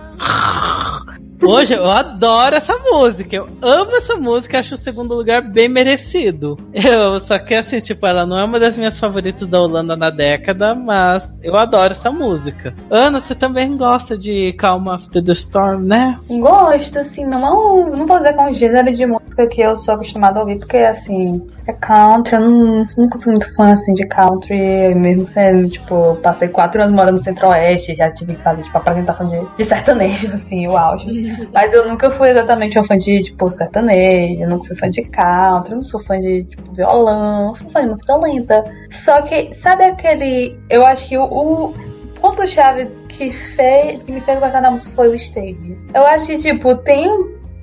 Hoje eu adoro essa música. Eu amo essa música, acho o segundo lugar bem merecido. Eu só que assim, tipo, ela não é uma das minhas favoritas da Holanda na década, mas eu adoro essa música. Ana, você também gosta de Calm After the Storm, né? Gosto, assim, não, não vou dizer é um gênero de música que eu sou acostumada a ouvir, porque assim, é country, eu não, nunca fui muito fã assim de country, mesmo sendo, tipo, passei quatro anos morando no Centro-Oeste, já tive que fazer, tipo, apresentação de, de sertanejo, [LAUGHS] assim, o auge. Mas eu nunca fui exatamente uma fã de, tipo, sertanejo, eu nunca fui fã de country, eu não sou fã de, tipo, violão, eu sou fã de música lenta. Só que, sabe aquele. Eu acho que o, o ponto-chave que, fez, que me fez gostar da música foi o stage. Eu acho que, tipo, tem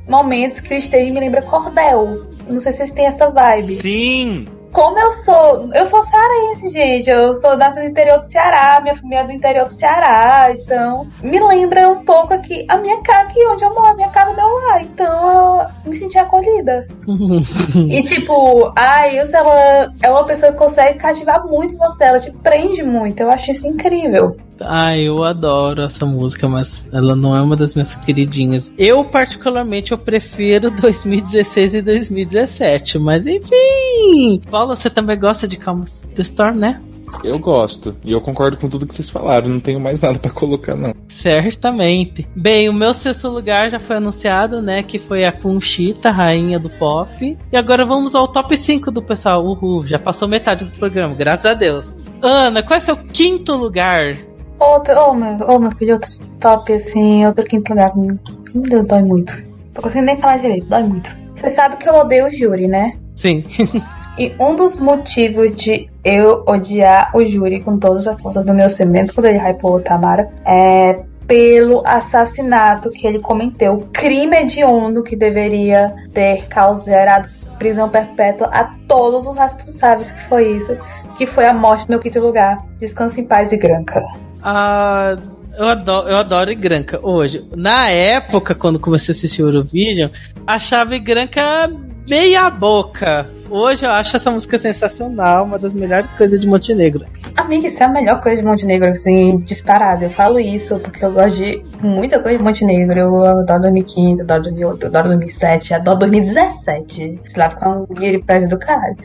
momentos que o stage me lembra cordel. Não sei se vocês têm essa vibe. Sim! Como eu sou. Eu sou cearense, gente. Eu sou nascida do interior do Ceará. Minha família é do interior do Ceará. Então, me lembra um pouco aqui. A minha casa aqui onde eu moro, a minha casa meu lar. Então, eu me senti acolhida. [LAUGHS] e, tipo, a Ilse, ela é uma pessoa que consegue cativar muito você. Ela te prende muito. Eu acho isso incrível. Ah, eu adoro essa música, mas ela não é uma das minhas queridinhas. Eu, particularmente, eu prefiro [LAUGHS] 2016 e 2017, mas enfim. Paulo, você também gosta de Calm the Storm, né? Eu gosto. E eu concordo com tudo que vocês falaram. Não tenho mais [LAUGHS] nada para colocar, não. Certamente. Bem, o meu sexto lugar já foi anunciado, né? Que foi a Conchita, rainha do pop. E agora vamos ao top 5 do pessoal. Uhul, já passou metade do programa, graças a Deus. Ana, qual é seu quinto lugar? Outro, oh meu, oh meu filho, outro top assim, outro quinto lugar. Meu Deus, dói muito. Não consigo nem falar direito, dói muito. Você sabe que eu odeio o júri, né? Sim. [LAUGHS] e um dos motivos de eu odiar o júri com todas as forças do meu ser, menos quando ele hypou o Tamara, é pelo assassinato que ele cometeu, crime hediondo que deveria ter causado prisão perpétua a todos os responsáveis que foi isso, que foi a morte do meu quinto lugar. Descanse em paz e granca. Ah, eu adoro, eu adoro Igranca hoje. Na época, quando comecei a assistir Eurovision, achava Igranca meia boca. Hoje eu acho essa música sensacional, uma das melhores coisas de Montenegro. Amiga, isso é a melhor coisa de Montenegro, assim, disparado. Eu falo isso porque eu gosto de muita coisa de Montenegro. Eu adoro 2015, adoro 2008, adoro 2007, adoro 2017. Sei lá, ficar um guiri do caralho.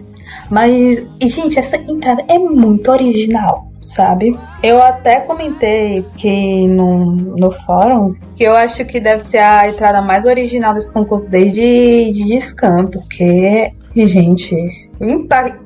Mas, gente, essa entrada é muito original, sabe? Eu até comentei que no, no fórum que eu acho que deve ser a entrada mais original desse concurso desde de Scam, porque, gente,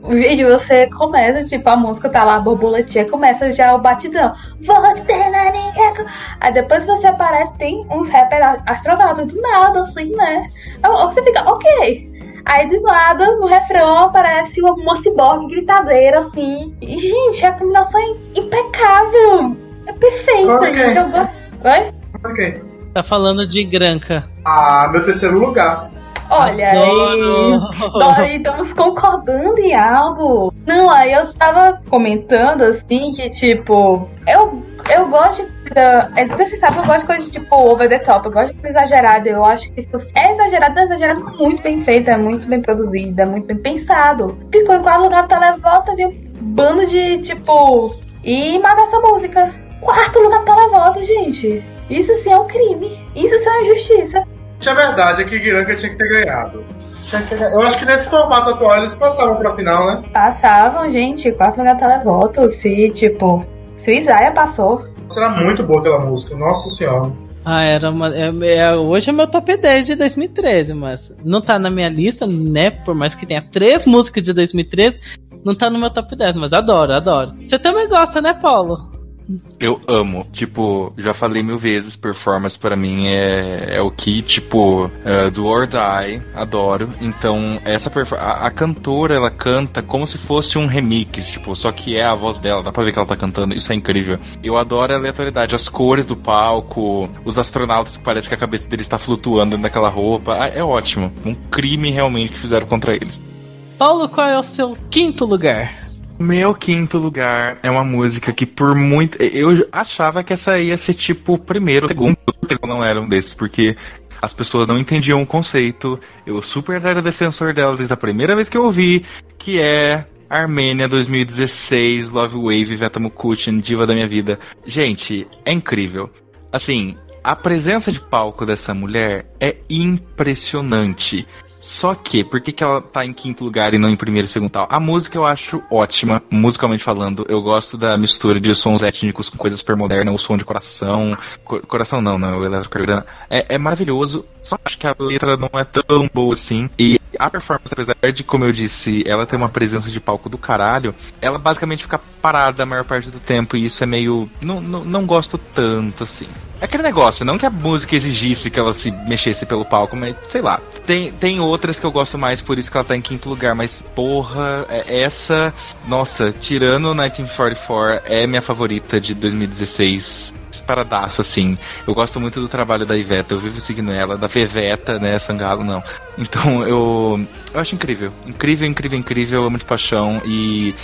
vídeo você começa, tipo, a música tá lá, a borboletinha, começa já o batidão. Você não Aí depois você aparece, tem uns rappers astronautas do nada, assim, né? Aí você fica, ok. Aí do lado, no refrão, aparece uma, uma ciborgue gritadeira, assim. E, gente, a combinação é impecável. É perfeita, okay. gente. Eu gosto. Oi? Ok. Tá falando de Granca. Ah, meu terceiro lugar. Olha aí, estamos concordando em algo. Não, aí eu tava comentando assim que, tipo, eu, eu gosto de. É, você sabe que eu gosto de coisa tipo over the top, eu gosto de coisa exagerada. Eu acho que isso é exagerado, é exagerado muito bem feito, é muito bem produzido, é muito bem pensado. Ficou em qual lugar pra televoto, viu? Bando de tipo. E mata essa música. Quarto lugar pra televoto, gente. Isso sim é um crime. Isso sim é uma injustiça. É verdade, é que Giranka tinha que ter ganhado. Eu acho que nesse formato atual eles passavam pra final, né? Passavam, gente. Quarto lugar televoto. Se, tipo, se o Isaiah passou. Será muito boa aquela música, nossa senhora. Ah, era uma. É, é, hoje é meu top 10 de 2013, mas não tá na minha lista, né? Por mais que tenha três músicas de 2013, não tá no meu top 10, mas adoro, adoro. Você também gosta, né, Paulo? Eu amo. Tipo, já falei mil vezes, performance para mim é, é o que, tipo, é, do or die, adoro. Então, essa a, a cantora, ela canta como se fosse um remix, tipo, só que é a voz dela, dá pra ver que ela tá cantando, isso é incrível. Eu adoro a aleatoriedade, as cores do palco, os astronautas que parece que a cabeça deles está flutuando naquela roupa. Ah, é ótimo. Um crime realmente que fizeram contra eles. Paulo, qual é o seu quinto lugar? Meu quinto lugar é uma música que por muito. Eu achava que essa ia ser tipo o primeiro, segundo, não era um desses, porque as pessoas não entendiam o conceito. Eu super era defensor dela desde a primeira vez que eu ouvi, que é Armênia 2016, Love Wave, Veta Mukutin, Diva da Minha Vida. Gente, é incrível. Assim, a presença de palco dessa mulher é impressionante. Só que, por que, que ela tá em quinto lugar e não em primeiro e segundo tal? A música eu acho ótima, musicalmente falando. Eu gosto da mistura de sons étnicos com coisas super modernas, o som de coração. Co coração não, não, o eletrocardiograma. É, é maravilhoso, só acho que a letra não é tão boa assim. E a performance, apesar de, como eu disse, ela ter uma presença de palco do caralho, ela basicamente fica parada a maior parte do tempo e isso é meio. Não, não, não gosto tanto assim. É aquele negócio, não que a música exigisse que ela se mexesse pelo palco, mas sei lá. Tem, tem outras que eu gosto mais, por isso que ela tá em quinto lugar, mas porra, é essa. Nossa, tirando 1944, é minha favorita de 2016 paradaço, assim. Eu gosto muito do trabalho da Iveta, eu vivo seguindo ela, da Veveta, né, Sangalo, não. Então [LAUGHS] eu, eu acho incrível. Incrível, incrível, incrível, amo de paixão e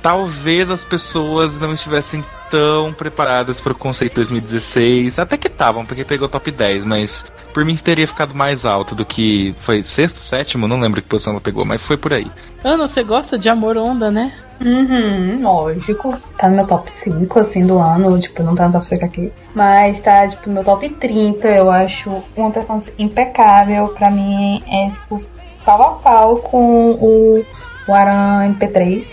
talvez as pessoas não estivessem tão preparadas para o conceito 2016. Até que estavam, porque pegou top 10, mas por mim teria ficado mais alto do que foi sexto, sétimo, não lembro que posição ela pegou, mas foi por aí. Ana, você gosta de Amor Onda, né? Uhum, lógico. Tá no meu top 5, assim, do ano. Tipo, não tá no top 5 aqui. Mas tá, tipo, no meu top 30. Eu acho uma performance impecável. Pra mim, é, tipo, pau a pau com o, o Aran MP3.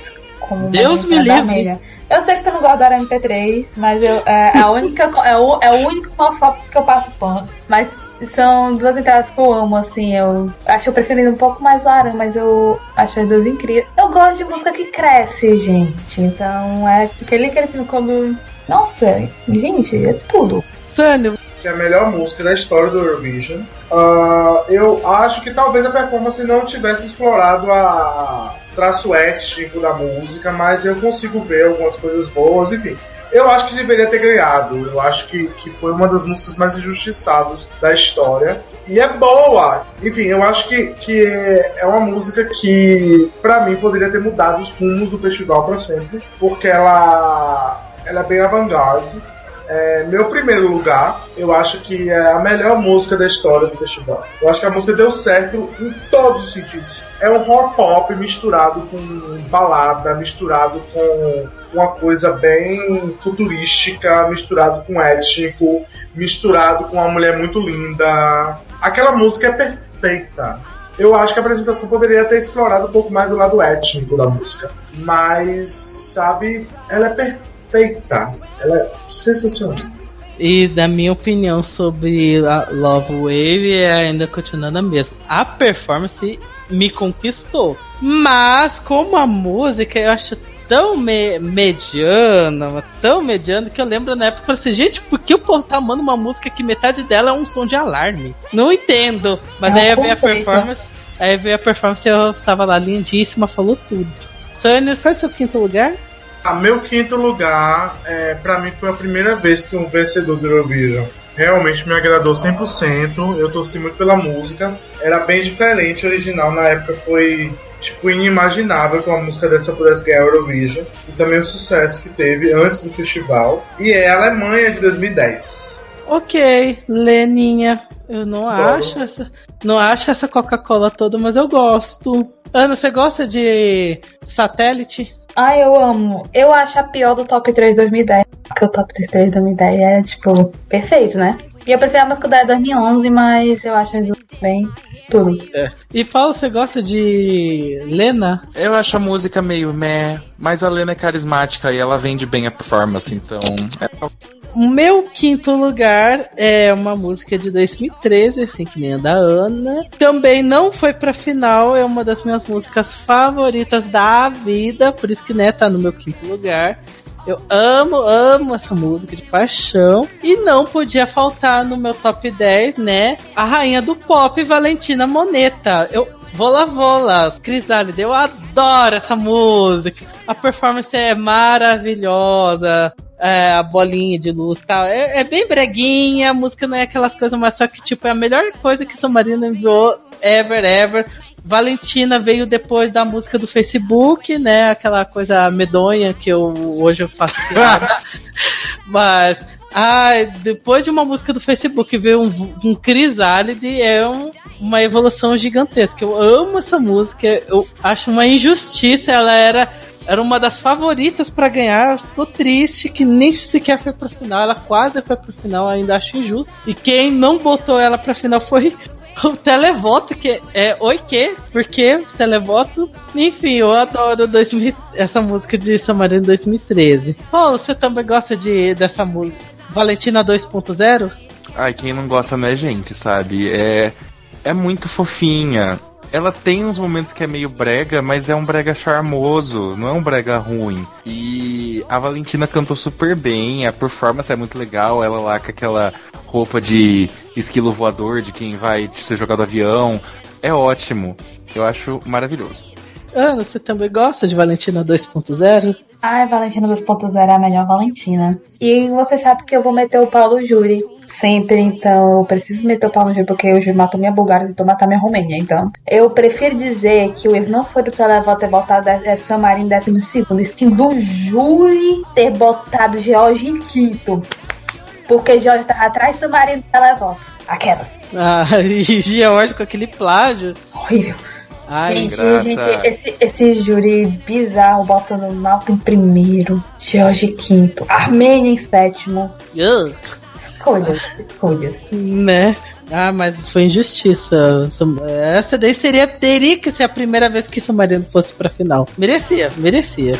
Como Deus me livre. Eu sei que tu não gosta do Aran MP3, mas eu, é, a única, é, o, é o único homofóbico que eu passo pano. Mas são duas entradas que eu amo, assim. Eu acho eu preferindo um pouco mais o Aran, mas eu acho as duas incríveis. Eu gosto de música que cresce, gente. Então é aquele crescimento quando. Nossa, gente, é tudo. Sânio. Que é a melhor música da história do Eurovision. Uh, eu acho que talvez a performance não tivesse explorado a traço étnico da música, mas eu consigo ver algumas coisas boas, enfim. Eu acho que deveria ter ganhado. Eu acho que, que foi uma das músicas mais injustiçadas da história. E é boa. Enfim, eu acho que, que é uma música que, para mim, poderia ter mudado os rumos do festival para sempre. Porque ela, ela é bem avant-garde. É, meu primeiro lugar, eu acho que é a melhor música da história do festival. Eu acho que a música deu certo em todos os sentidos. É um rock pop misturado com balada, misturado com uma coisa bem futurística, misturado com étnico, misturado com uma mulher muito linda. Aquela música é perfeita. Eu acho que a apresentação poderia ter explorado um pouco mais o lado étnico da música. Mas, sabe, ela é perfeita. Ela é sensacional. E da minha opinião sobre Love Wave é ainda continuando a mesma. A performance me conquistou. Mas como a música eu acho tão me mediana, tão mediana, que eu lembro na época, eu falei assim, gente, por que o povo tá amando uma música que metade dela é um som de alarme? Não entendo. Mas é aí veio a performance, aí veio a performance e eu tava lá lindíssima, falou tudo. Sunny, foi seu quinto lugar? A meu quinto lugar, é, para mim foi a primeira vez que um vencedor do Eurovision realmente me agradou 100%. Eu torci muito pela música. Era bem diferente, original na época foi tipo, inimaginável que uma música dessa pudesse ganhar Eurovision. E também o sucesso que teve antes do festival. E é a Alemanha de 2010. Ok, Leninha. Eu não acho essa, não acho essa Coca-Cola toda, mas eu gosto. Ana, você gosta de satélite? Ah, eu amo. Eu acho a pior do top 3 2010. Porque o top 3 2010 é, tipo, perfeito, né? E eu prefiro a música da 2011, mas eu acho bem tudo. É. E Paulo, você gosta de Lena? Eu acho a música meio meh, mas a Lena é carismática e ela vende bem a performance, então. É... O meu quinto lugar é uma música de 2013, assim que nem a da Ana. Também não foi pra final, é uma das minhas músicas favoritas da vida, por isso que né, tá no meu quinto lugar Eu amo, amo essa música de paixão. E não podia faltar no meu top 10, né? A rainha do pop, Valentina Moneta. Eu Vola Vola, Crisálida, eu adoro essa música. A performance é maravilhosa. É, a bolinha de luz e tal. É, é, bem breguinha, a música não é aquelas coisas, mas só que, tipo, é a melhor coisa que São Marino enviou ever, ever. Valentina veio depois da música do Facebook, né? Aquela coisa medonha que eu hoje eu faço [LAUGHS] piada. Mas ah, depois de uma música do Facebook ver um, um Crisálide é um, uma evolução gigantesca. Eu amo essa música, eu acho uma injustiça. Ela era, era uma das favoritas para ganhar. Tô triste que nem sequer foi pro final. Ela quase foi pro final, ainda acho injusto. E quem não botou ela pra final foi [LAUGHS] o televoto, que é oi que, porque televoto. Enfim, eu adoro 2000, essa música de Samarino 2013. Paulo, você também gosta de, dessa música? Valentina 2.0? Ai, quem não gosta não é gente, sabe? É, é muito fofinha. Ela tem uns momentos que é meio brega, mas é um brega charmoso, não é um brega ruim. E a Valentina cantou super bem, a performance é muito legal, ela lá com aquela roupa de esquilo voador, de quem vai ser jogado avião. É ótimo. Eu acho maravilhoso. Ana, você também gosta de Valentina 2.0? Ai, Valentina 2.0 é a melhor Valentina. E você sabe que eu vou meter o pau no júri. Sempre, então eu preciso meter o pau no júri, porque o júri matou minha Bulgária e tentou matar minha Romênia. Então, eu prefiro dizer que o erro não foi do televoto ter botado é, San Marino em décimo segundo, e sim do júri ter botado George em quinto. Porque George tava atrás do Marino do televoto. Aquelas. Ah, [LAUGHS] e George com aquele plágio. Horrível. Ai, gente, gente esse, esse júri bizarro botando Malta em primeiro, George quinto, Armênia em sétimo. Uh. Escolhas, escolhas. Né? Ah, mas foi injustiça. Essa daí seria, teria que ser a primeira vez que São Marino fosse pra final. Merecia, merecia.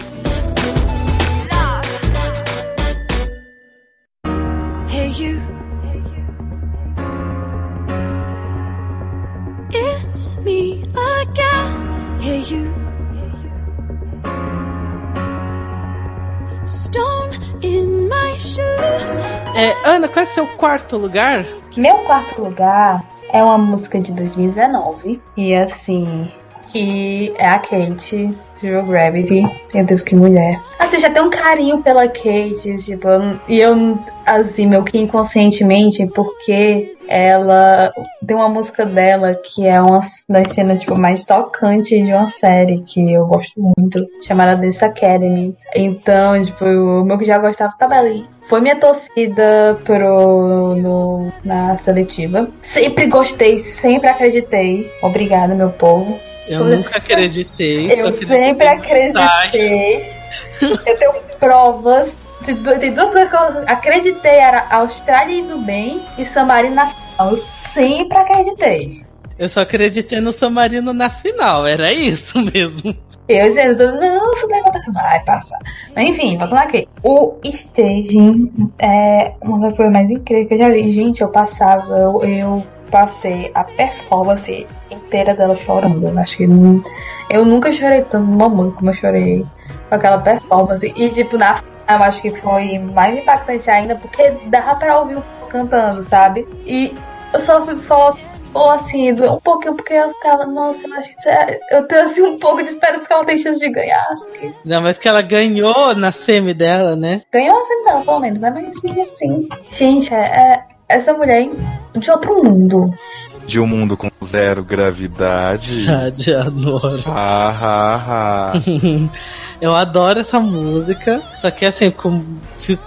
É, Ana, qual é seu quarto lugar? Meu quarto lugar é uma música de 2019. E assim, que é a Kate, Zero Gravity. Meu Deus, que mulher. Assim, já tem um carinho pela Kate, tipo, e eu, assim, meu que inconscientemente, porque ela tem uma música dela que é uma das cenas tipo, mais tocantes de uma série que eu gosto muito, chamada This Academy. Então, tipo, o meu que já gostava tava ali. Foi minha torcida pro, no, na seletiva. Sempre gostei, sempre acreditei. Obrigada, meu povo. Eu nunca acreditei. Eu sempre acreditei. eu tenho provas. Tem duas coisas que eu acreditei, era Austrália indo bem e San Marino na. Eu sempre acreditei. Eu só acreditei no San Marino na final, era isso mesmo. Eu dizendo, não, isso vai passar. Mas enfim, voltando aqui. O staging é uma das coisas mais incríveis que eu já vi. Gente, eu passava, eu, eu passei a performance inteira dela chorando. Eu acho que eu nunca chorei tanto numa música como eu chorei com aquela performance. E tipo, na eu acho que foi mais impactante ainda porque dava pra ouvir o cantando, sabe? E eu só fico falando ou assim, um pouquinho, porque eu ficava, nossa, eu acho que é, eu tenho assim um pouco de esperança que ela tem chance de ganhar. Que... Não, mas que ela ganhou na semi dela, né? Ganhou na semi dela, pelo menos, né? Mas assim, gente, é, é essa mulher de outro mundo. De um mundo com zero gravidade. [LAUGHS] Radiador. Ah, ah, ah. [LAUGHS] Eu adoro essa música. Só que assim, com,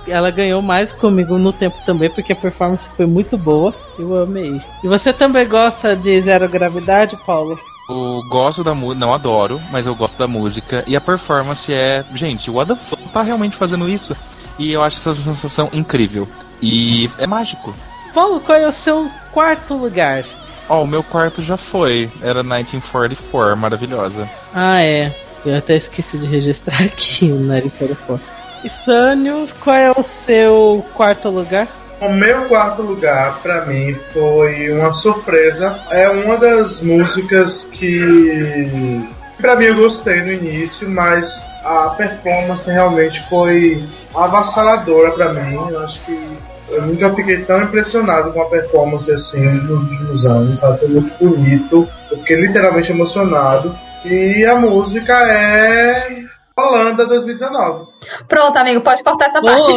ela ganhou mais comigo no tempo também, porque a performance foi muito boa. Eu amei. E você também gosta de Zero Gravidade, Paulo? Eu gosto da música, não adoro, mas eu gosto da música. E a performance é. Gente, o Adam tá realmente fazendo isso. E eu acho essa sensação incrível. E é mágico. Paulo, qual é o seu quarto lugar? Ó, oh, o meu quarto já foi. Era 1944, maravilhosa. Ah, é. Eu até esqueci de registrar [LAUGHS] aqui o 1944. E Sânio, qual é o seu quarto lugar? O meu quarto lugar, para mim, foi uma surpresa. É uma das músicas que, para mim, eu gostei no início, mas a performance realmente foi avassaladora pra mim. Eu acho que eu nunca fiquei tão impressionado com a performance assim nos últimos anos, sabe? Foi muito bonito, eu fiquei literalmente emocionado. E a música é Holanda 2019. Pronto, amigo, pode cortar essa parte.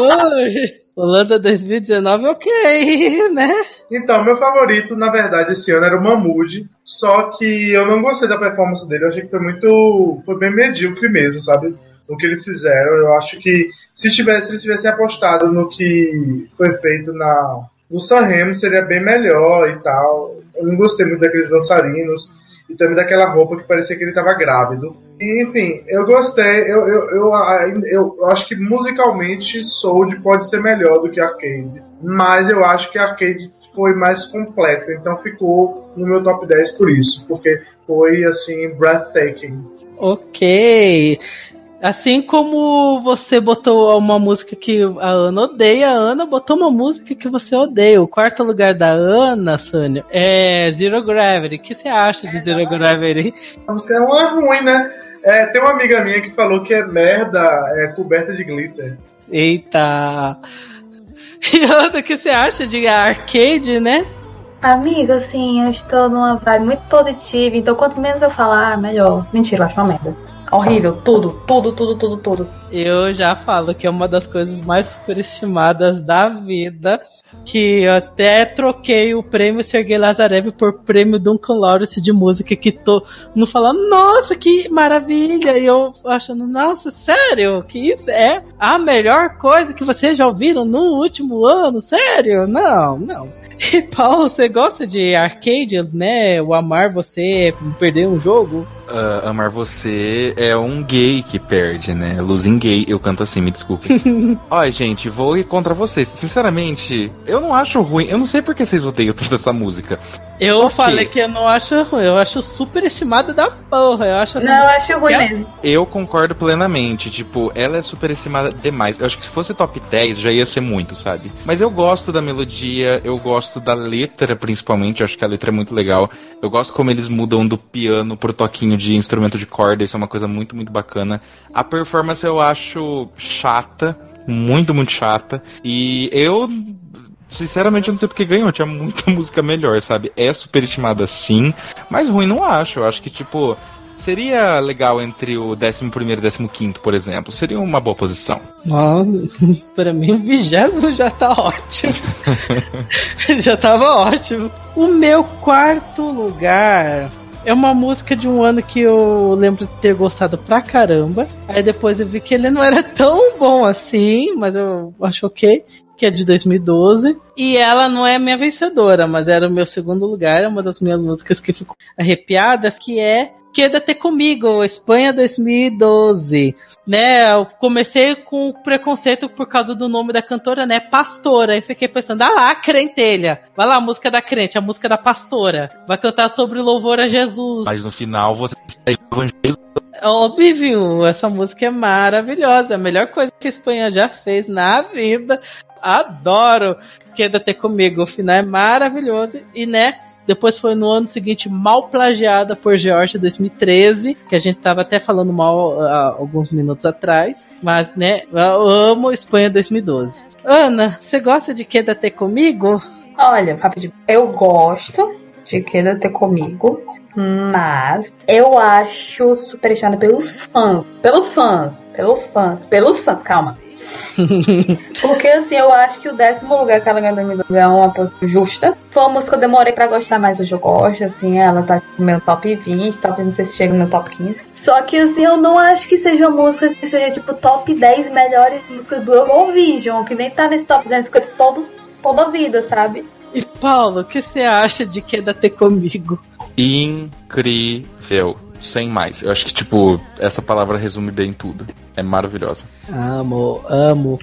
Oi. [LAUGHS] Holanda 2019, ok, né? Então, meu favorito, na verdade, esse ano era o Mahmood. Só que eu não gostei da performance dele. Eu achei que foi muito. Foi bem medíocre mesmo, sabe? No que eles fizeram. Eu acho que se tivesse, eles tivessem apostado no que foi feito na, no Sanremo, seria bem melhor e tal. Eu não gostei muito daqueles dançarinos e também daquela roupa que parecia que ele estava grávido. E, enfim, eu gostei. Eu, eu, eu, eu, eu acho que musicalmente Soul pode ser melhor do que Arcade, mas eu acho que Arcade foi mais completo, então ficou no meu top 10 por isso, porque foi assim, breathtaking. Ok. Assim como você botou uma música que a Ana odeia, a Ana botou uma música que você odeia. O quarto lugar da Ana, Sônia, é Zero Gravity. O que você acha de Zero Gravity? A música é uma ruim, né? É, tem uma amiga minha que falou que é merda é, coberta de glitter. Eita! [LAUGHS] E Ana, o que você acha de arcade, né? Amiga, assim, eu estou numa vibe muito positiva, então quanto menos eu falar, melhor. Mentira, eu acho uma merda. Horrível, tudo, tudo, tudo, tudo, tudo. Eu já falo que é uma das coisas mais superestimadas da vida. Que eu até troquei o prêmio Sergei Lazarev por prêmio Duncan Lawrence de música. Que tô não falando, nossa, que maravilha! E eu achando, nossa, sério? Que isso é a melhor coisa que vocês já ouviram no último ano? Sério? Não, não. E Paulo, você gosta de arcade, né? O amar você perder um jogo? Uh, amar você é um gay que perde, né? Losing gay. Eu canto assim, me desculpe. [LAUGHS] Olha, gente, vou ir contra vocês. Sinceramente, eu não acho ruim. Eu não sei porque vocês odeiam toda essa música. Eu Só falei que... que... eu não acho ruim. Eu acho super estimada da porra. Eu acho Não, eu acho ruim mesmo. Eu concordo plenamente. Tipo, ela é super estimada demais. Eu acho que se fosse top 10 já ia ser muito, sabe? Mas eu gosto da melodia, eu gosto da letra, principalmente. Eu acho que a letra é muito legal. Eu gosto como eles mudam do piano pro toquinho de instrumento de corda, isso é uma coisa muito, muito bacana. A performance eu acho chata, muito, muito chata. E eu Sinceramente, eu não sei porque ganhou. Tinha muita [LAUGHS] música melhor, sabe? É superestimada sim, mas ruim não acho. Eu acho que, tipo, seria legal entre o 11 e o 15, por exemplo. Seria uma boa posição. Nossa, [LAUGHS] pra mim o vigésimo já tá ótimo. [LAUGHS] já tava ótimo. O meu quarto lugar é uma música de um ano que eu lembro de ter gostado pra caramba. Aí depois eu vi que ele não era [LAUGHS] tão bom assim, mas eu acho ok. Que é de 2012. E ela não é minha vencedora, mas era o meu segundo lugar. É uma das minhas músicas que ficou arrepiadas, que é Queda-te comigo, Espanha 2012. Né, eu comecei com preconceito por causa do nome da cantora, né, Pastora. E fiquei pensando, ah lá, crentelha. Vai lá, a música da crente, a música da pastora. Vai cantar sobre louvor a Jesus. Mas no final você evangelizou. Óbvio, essa música é maravilhosa. A melhor coisa que a Espanha já fez na vida. Adoro Queda-te comigo. O final é maravilhoso. E, né, depois foi no ano seguinte mal plagiada por Georgia 2013, que a gente tava até falando mal uh, alguns minutos atrás. Mas, né, eu amo Espanha 2012. Ana, você gosta de Queda Ter Comigo? Olha, eu gosto de Queda Ter Comigo. Mas eu acho superestimada pelos fãs. Pelos fãs. Pelos fãs. Pelos fãs, calma. [LAUGHS] Porque assim, eu acho que o décimo lugar que ela ganhou em 2012 é uma posição justa. Foi uma música que eu demorei pra gostar, mas hoje eu gosto, assim, ela tá no meu top 20, talvez não sei se chega no meu top 15. Só que assim, eu não acho que seja uma música que seja tipo top 10 melhores músicas do Eurovision, que nem tá nesse top 250 todo, toda a vida, sabe? E Paulo, o que você acha de Queda Ter Comigo? Incrível sem mais. Eu acho que, tipo, essa palavra resume bem tudo. É maravilhosa. Amo, amo.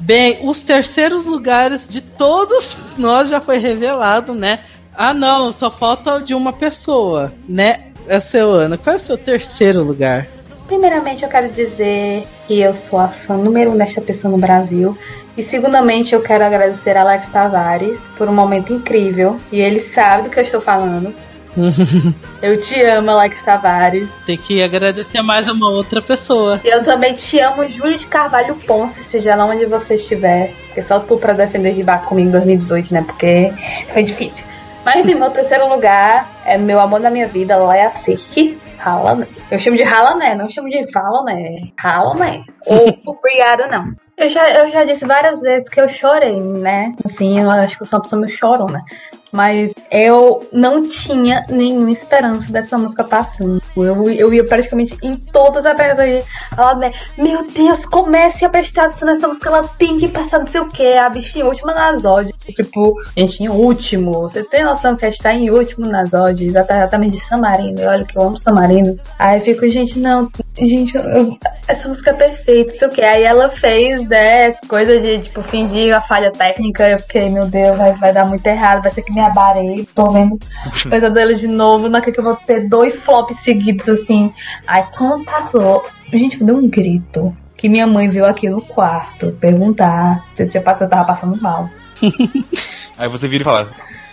Bem, os terceiros lugares de todos nós já foi revelado, né? Ah, não, só falta de uma pessoa, né? É o seu ano. Qual é o seu terceiro lugar? Primeiramente, eu quero dizer que eu sou a fã número um desta pessoa no Brasil. E, segundamente, eu quero agradecer a Alex Tavares por um momento incrível. E ele sabe do que eu estou falando [LAUGHS] Eu te amo, Alex Tavares. Tem que agradecer mais a uma outra pessoa. Eu também te amo, Júlio de Carvalho Ponce, seja lá onde você estiver. Porque só tu pra defender rival comigo em 2018, né? Porque foi difícil. Mas enfim, meu terceiro lugar é meu amor da minha vida, Sirk. Rala, Eu chamo de rala, né? Não chamo de fala, né? Rala, né? Ou [LAUGHS] obrigada, não. Eu já, eu já disse várias vezes que eu chorei, né? Assim, eu acho que eu sou uma pessoa meio chorona. Mas eu não tinha nenhuma esperança dessa música passando. Eu, eu ia praticamente em todas as pessoas falar, né? Meu Deus, comece a prestar atenção nessa música, ela tem que passar não sei o que. A bichinha última na Zod. Tipo, gente, em último. Você tem noção que está em último na Zod? Exatamente de Samarino. Olha que eu amo Samarino. Aí eu fico, gente, não, gente, eu, essa música é perfeita, não sei o que. Aí ela fez, né, coisa de, tipo, fingir a falha técnica. Eu fiquei, meu Deus, vai, vai dar muito errado, vai ser que me abarei. Tô vendo [LAUGHS] pesadelo de novo. Não acredito que eu vou ter dois flops seguidos, assim. Aí quando passou, a gente deu um grito. Que minha mãe viu aqui no quarto perguntar se eu, tinha, se eu tava passando mal. [LAUGHS] Aí você vira e fala: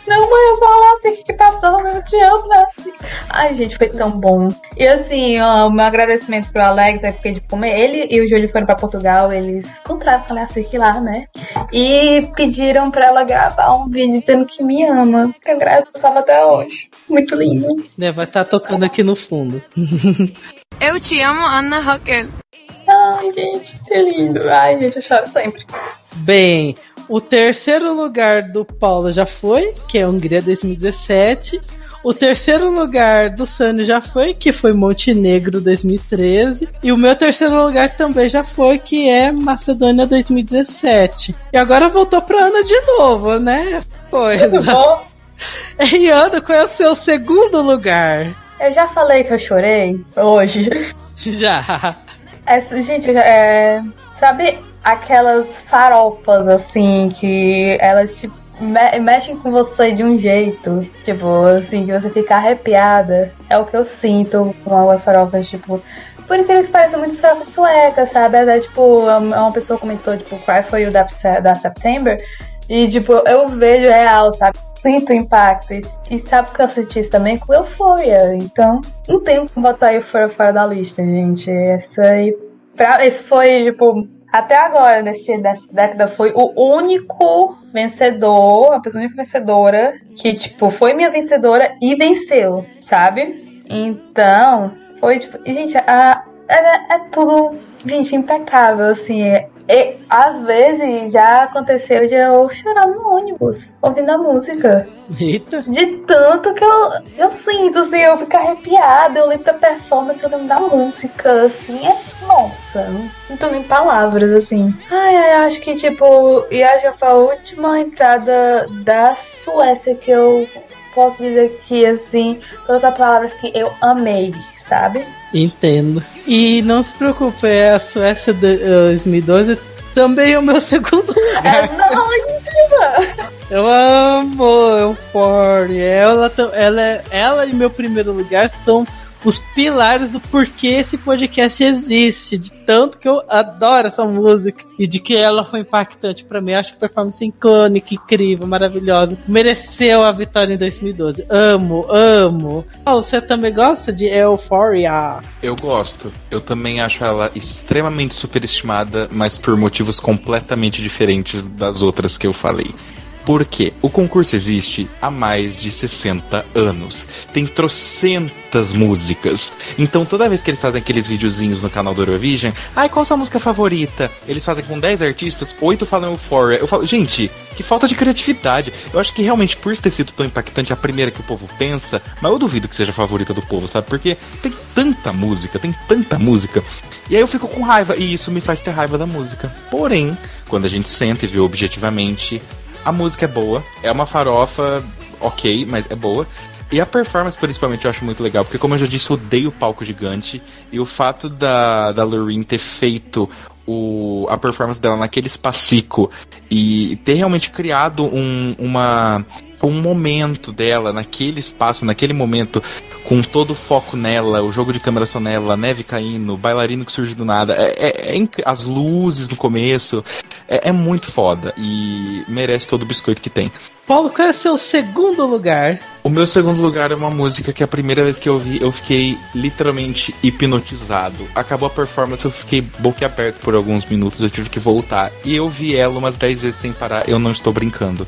não, mãe, eu só assim, o que passou, eu te amo, né? Ai, gente, foi tão bom. E assim, ó, o meu agradecimento pro Alex é porque, tipo, como ele e o Júlio foram pra Portugal, eles encontraram a Alex aqui lá, né? E pediram pra ela gravar um vídeo dizendo que me ama. Eu gravava até hoje. Muito lindo. É, vai estar tá tocando aqui no fundo. [LAUGHS] eu te amo, Ana Raquel. Ai, gente, que lindo. Ai, gente, eu choro sempre. Bem, o terceiro lugar do Paulo já foi, que é Hungria 2017. O terceiro lugar do Sânio já foi, que foi Montenegro 2013. E o meu terceiro lugar também já foi, que é Macedônia 2017. E agora voltou pra Ana de novo, né? Coisa. [LAUGHS] E Ana, qual é o seu segundo lugar? Eu já falei que eu chorei hoje. [LAUGHS] Já. Essa, gente, é, sabe aquelas farofas, assim, que elas te me mexem com você de um jeito, tipo, assim, que você fica arrepiada. É o que eu sinto com algumas farofas, tipo. Por incrível que pareça, muito surf sueca, sabe? É, tipo, uma pessoa comentou, tipo, Cry For You da, da September. E, tipo, eu vejo real, sabe? Sinto o impacto. E, e sabe que eu senti isso também com Euphoria. Então, não tem como botar Euphoria fora da lista, gente. Essa aí. Pra, esse foi, tipo, até agora, nesse, nessa década, foi o único vencedor, a única vencedora que, tipo, foi minha vencedora e venceu, sabe? Então, foi, tipo, gente, a, é, é tudo, gente, impecável, assim, é, e, às vezes já aconteceu de eu chorar no ônibus, ouvindo a música. Eita. De tanto que eu, eu sinto, assim, eu fico arrepiada, eu lembro da performance, eu lembro da música, assim, é nossa, não, tô nem palavras, assim. Ai, ai, acho que, tipo, e acho que foi a última entrada da Suécia que eu posso dizer que, assim, todas as palavras que eu amei, sabe? Entendo. E não se preocupe, é a Suécia de 2012 também é o meu [LAUGHS] segundo lugar. É nóis, Eu amo Euphoria. Ela, ela, ela e meu primeiro lugar são os pilares do porquê esse podcast existe, de tanto que eu adoro essa música e de que ela foi impactante para mim. Acho que performance icônica, incrível, maravilhosa. Mereceu a vitória em 2012. Amo, amo. Oh, você também gosta de Euphoria? Eu gosto. Eu também acho ela extremamente superestimada, mas por motivos completamente diferentes das outras que eu falei. Porque o concurso existe há mais de 60 anos. Tem trocentas músicas. Então toda vez que eles fazem aqueles videozinhos no canal do Eurovision, ai, qual a sua música favorita? Eles fazem com 10 artistas, 8 falam Euphoria. Eu falo, gente, que falta de criatividade. Eu acho que realmente por ter sido tão impactante a primeira que o povo pensa, mas eu duvido que seja a favorita do povo, sabe? Porque tem tanta música, tem tanta música. E aí eu fico com raiva, e isso me faz ter raiva da música. Porém, quando a gente senta e vê objetivamente, a música é boa, é uma farofa ok, mas é boa. E a performance, principalmente, eu acho muito legal, porque, como eu já disse, eu odeio o palco gigante. E o fato da, da Loreen ter feito o, a performance dela naquele espacico e ter realmente criado um, uma, um momento dela naquele espaço, naquele momento, com todo o foco nela, o jogo de câmera só nela, neve caindo, bailarino que surge do nada, é, é, é as luzes no começo, é, é, muito foda e merece todo o biscoito que tem. Paulo, qual é o seu segundo lugar? O meu segundo lugar é uma música que a primeira vez que eu vi, eu fiquei literalmente hipnotizado. Acabou a performance, eu fiquei boquiaberto por alguns minutos, eu tive que voltar. E eu vi ela umas 10 vezes sem parar, eu não estou brincando.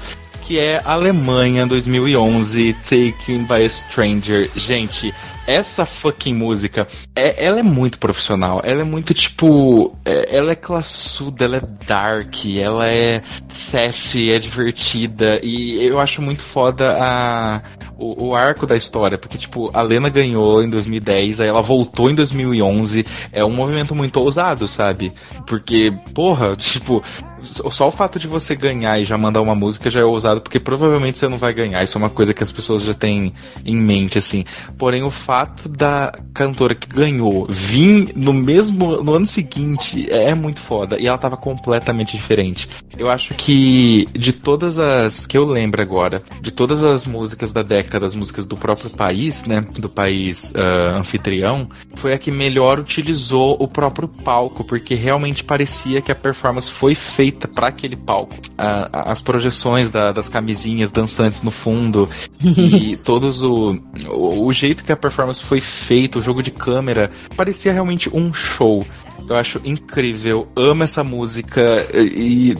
Que é Alemanha 2011, Taken by a Stranger. Gente, essa fucking música, é, ela é muito profissional. Ela é muito tipo. É, ela é classuda, ela é dark, ela é sassy, é divertida. E eu acho muito foda a, o, o, arco da história, porque, tipo, a Lena ganhou em 2010, aí ela voltou em 2011. É um movimento muito ousado, sabe? Porque, porra, [LAUGHS] tipo, só o fato de você ganhar e já mandar uma música já é ousado, porque provavelmente você não vai ganhar. Isso é uma coisa que as pessoas já têm em mente, assim. Porém, o fato da cantora que ganhou vir no mesmo. no ano seguinte é muito foda. E ela tava completamente diferente. Eu acho que de todas as. que eu lembro agora, de todas as músicas da década, as músicas do próprio país, né? Do país uh, anfitrião, foi a que melhor utilizou o próprio palco, porque realmente parecia que a performance foi feita feita para aquele palco. A, as projeções da, das camisinhas dançantes no fundo e [LAUGHS] todos o, o, o jeito que a performance foi feita, o jogo de câmera, parecia realmente um show. Eu acho incrível, amo essa música e.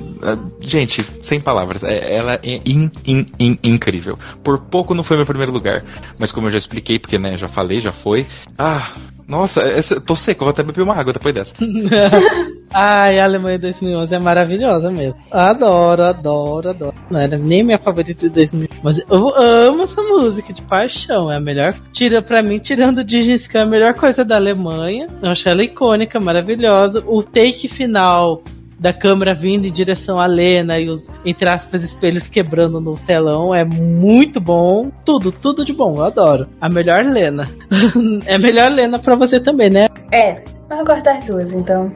gente, sem palavras, é, ela é in, in, in, incrível. Por pouco não foi meu primeiro lugar, mas como eu já expliquei, porque né, já falei, já foi. Ah, nossa, essa, tô seco, vou até beber uma água depois dessa. [LAUGHS] Ai, a Alemanha 2011 é maravilhosa mesmo. Adoro, adoro, adoro. Não era nem minha favorita de 2011, mas eu amo essa música de paixão. É a melhor. Tira pra mim, tirando o Digiscan, é a melhor coisa da Alemanha. Eu acho ela icônica, maravilhosa. O take final da câmera vindo em direção à Lena e os, entre aspas, espelhos quebrando no telão é muito bom. Tudo, tudo de bom, eu adoro. A melhor Lena. [LAUGHS] é a melhor Lena pra você também, né? É, eu gosto das duas, então.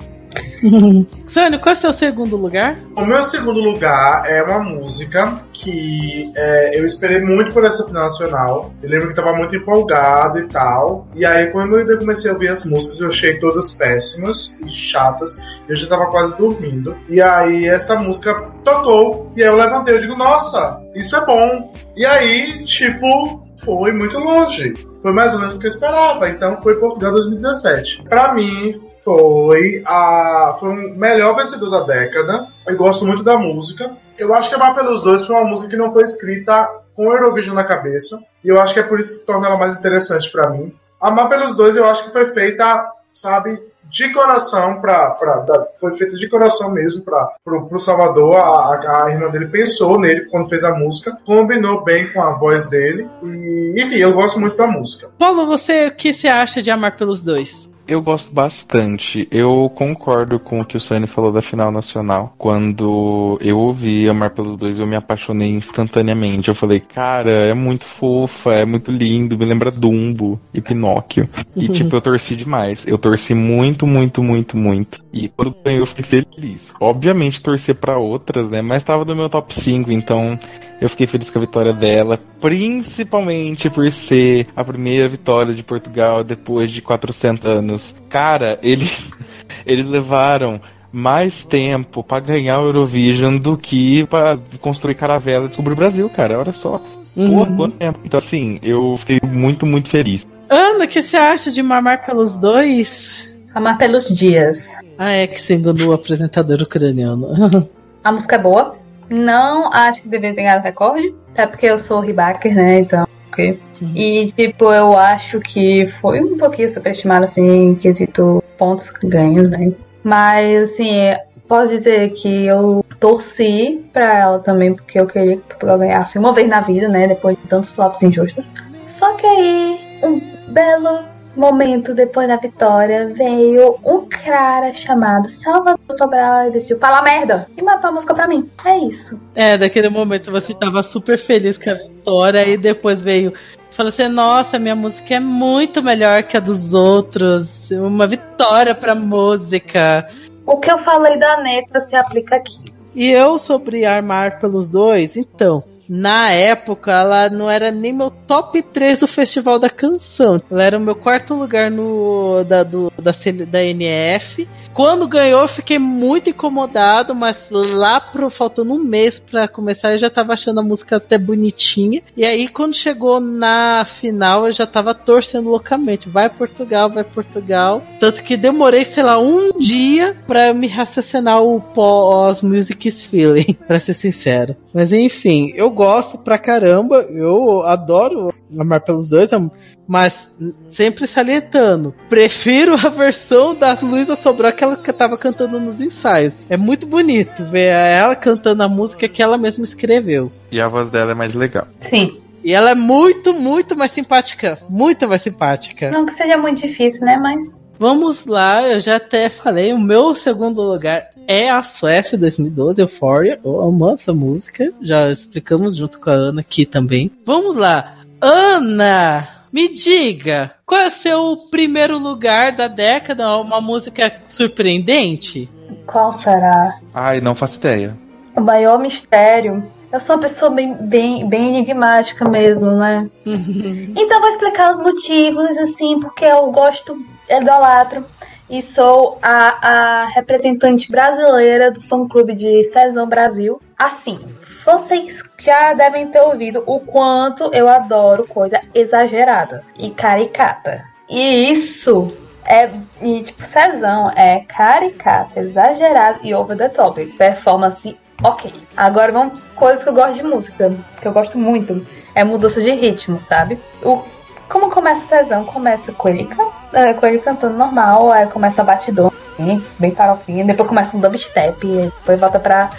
Sônia, qual é o seu segundo lugar? O meu segundo lugar é uma música que é, eu esperei muito por essa final nacional. Eu lembro que tava muito empolgado e tal. E aí, quando eu comecei a ouvir as músicas, eu achei todas péssimas e chatas. Eu já tava quase dormindo. E aí, essa música tocou. E aí, eu levantei e digo: Nossa, isso é bom. E aí, tipo, foi muito longe. Foi mais ou menos o que eu esperava. Então, foi Portugal 2017. Para mim, foi a foi o melhor vencedor da década. Eu gosto muito da música. Eu acho que Amar pelos Dois foi uma música que não foi escrita com Eurovision na cabeça. E eu acho que é por isso que torna ela mais interessante para mim. Amar pelos Dois eu acho que foi feita, sabe, de coração para foi feita de coração mesmo para pro Salvador. A, a, a, irmã dele pensou nele quando fez a música combinou bem com a voz dele e enfim eu gosto muito da música. Paulo você o que você acha de amar pelos dois eu gosto bastante. Eu concordo com o que o Sani falou da final nacional. Quando eu ouvi Amar pelos Dois, eu me apaixonei instantaneamente. Eu falei, cara, é muito fofa, é muito lindo, me lembra Dumbo e Pinóquio. E, [LAUGHS] tipo, eu torci demais. Eu torci muito, muito, muito, muito. E quando ganhou, eu fiquei feliz. Obviamente, torcer para outras, né? Mas tava no meu top 5, então eu fiquei feliz com a vitória dela, principalmente por ser a primeira vitória de Portugal depois de 400 anos. Cara, [LAUGHS] eles, eles levaram mais tempo para ganhar o Eurovision do que para construir caravela e descobrir o Brasil, cara. Olha só. Uhum. quanto tempo. Então, assim, eu fiquei muito, muito feliz. Ana, o que você acha de mamar pelos dois? Amar pelos dias. Ah, é que segundo o apresentador ucraniano. [LAUGHS] a música é boa. Não acho que deveria ter ganhado recorde, até porque eu sou ribacker, né? Então, ok. Uhum. E, tipo, eu acho que foi um pouquinho superestimado, assim, em quesito pontos ganhos, né? Mas, assim, posso dizer que eu torci pra ela também, porque eu queria que Portugal ganhasse uma vez na vida, né? Depois de tantos flops injustos. Só que aí, um belo momento depois da vitória, veio um cara chamado Salvador Sobral e decidiu falar merda e matou a música pra mim. É isso. É, daquele momento você tava super feliz com a vitória e depois veio. Falou assim, nossa, minha música é muito melhor que a dos outros. Uma vitória pra música. O que eu falei da neta se aplica aqui. E eu sobre armar pelos dois, então, na época, ela não era nem meu top 3 do Festival da Canção. Ela era o meu quarto lugar no da, do, da, da NF. Quando ganhou, eu fiquei muito incomodado, mas lá pro, faltando um mês para começar, eu já tava achando a música até bonitinha. E aí, quando chegou na final, eu já tava torcendo loucamente. Vai Portugal, vai Portugal. Tanto que demorei, sei lá, um dia para me raciocinar o pós-music feeling, [LAUGHS] pra ser sincero. Mas enfim, eu gosto pra caramba, eu adoro amar pelos dois, mas sempre salientando. Prefiro a versão da Luísa Sobrou que ela tava cantando nos ensaios. É muito bonito ver ela cantando a música que ela mesma escreveu. E a voz dela é mais legal. Sim. E ela é muito, muito mais simpática. Muito mais simpática. Não que seja muito difícil, né? Mas. Vamos lá, eu já até falei, o meu segundo lugar é a Suécia 2012, Euphoria. Eu amo essa música, já explicamos junto com a Ana aqui também. Vamos lá, Ana, me diga, qual é o seu primeiro lugar da década? Uma música surpreendente? Qual será? Ai, não faço ideia. O maior mistério. Eu sou uma pessoa bem, bem, bem enigmática mesmo, né? [LAUGHS] então vou explicar os motivos, assim, porque eu gosto, idolatro e sou a, a representante brasileira do fã-clube de Cezão Brasil. Assim, vocês já devem ter ouvido o quanto eu adoro coisa exagerada e caricata. E isso é, e, tipo, Cezão é caricata, exagerado e over the top. Performance ok. Agora vamos coisas que eu gosto de música, que eu gosto muito. É mudança de ritmo, sabe? O, como começa Cezão? Começa com ele, é, com ele cantando normal, aí começa a batidão, bem farofinha, depois começa um dubstep, depois volta pra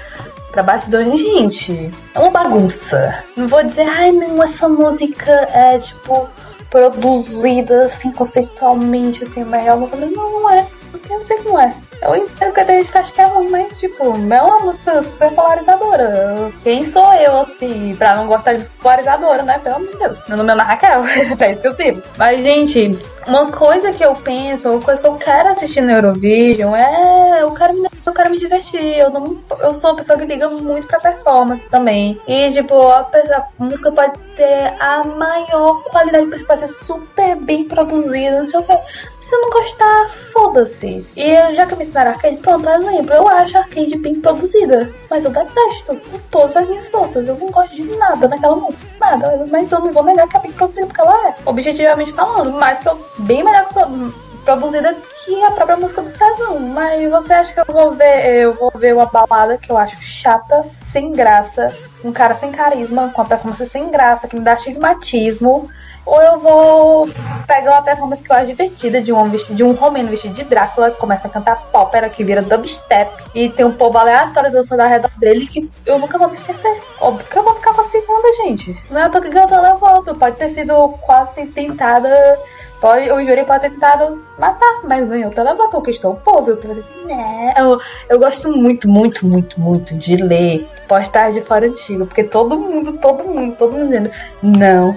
pra batidões. Gente, é uma bagunça. Não vou dizer, ai não, essa música é tipo produzida assim conceitualmente, assim, melhor música. Não, não é. Porque eu sei não é. Eu entendo que gente que acha que é ruim, mas, tipo, é uma música super polarizadora. Quem sou eu, assim, pra não gostar de música polarizadora, né? Pelo amor de Deus. Meu nome é Ana Raquel, [LAUGHS] é isso que eu sirvo. Mas, gente, uma coisa que eu penso, uma coisa que eu quero assistir no Eurovision é. Eu quero me, eu quero me divertir. Eu, não, eu sou uma pessoa que liga muito pra performance também. E, tipo, a, a música pode ter a maior qualidade, pode ser super bem produzida, não sei o que. Se eu não gostar, foda-se. E já que me ensinaram arcade, pronto, exemplo. Eu acho arcade bem produzida. Mas eu detesto com todas as minhas forças. Eu não gosto de nada naquela música. Nada. Mas eu não vou negar que é bem produzida porque ela é. Objetivamente falando. Mas bem melhor produzida que a própria música do Cezão. Mas você acha que eu vou ver, eu vou ver uma balada que eu acho chata, sem graça, um cara sem carisma, com a performance sem graça, que me dá estigmatismo ou eu vou pegar uma performance que eu acho divertida de um vestido, de um romeno vestido de Drácula, que começa a cantar pópera, que vira dubstep, e tem um povo aleatório dançando ao redor dele que eu nunca vou me esquecer. Óbvio que eu vou ficar com a segunda, gente. Não é à toa que ganhou televoto. Pode ter sido quase tentada. Pode, o júri pode ter tentado matar, mas ganhou o televoto, conquistou o povo. Eu, né? eu, eu gosto muito, muito, muito, muito de ler postagem de fora antigo, porque todo mundo, todo mundo, todo mundo dizendo, não,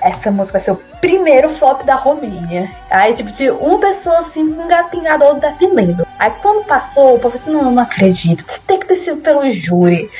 essa música vai ser o primeiro flop da Romênia. Aí, tipo, de uma pessoa assim, um gatinhador defendendo. Aí, quando passou, o povo disse: Não, não acredito, tem que ter sido pelo júri.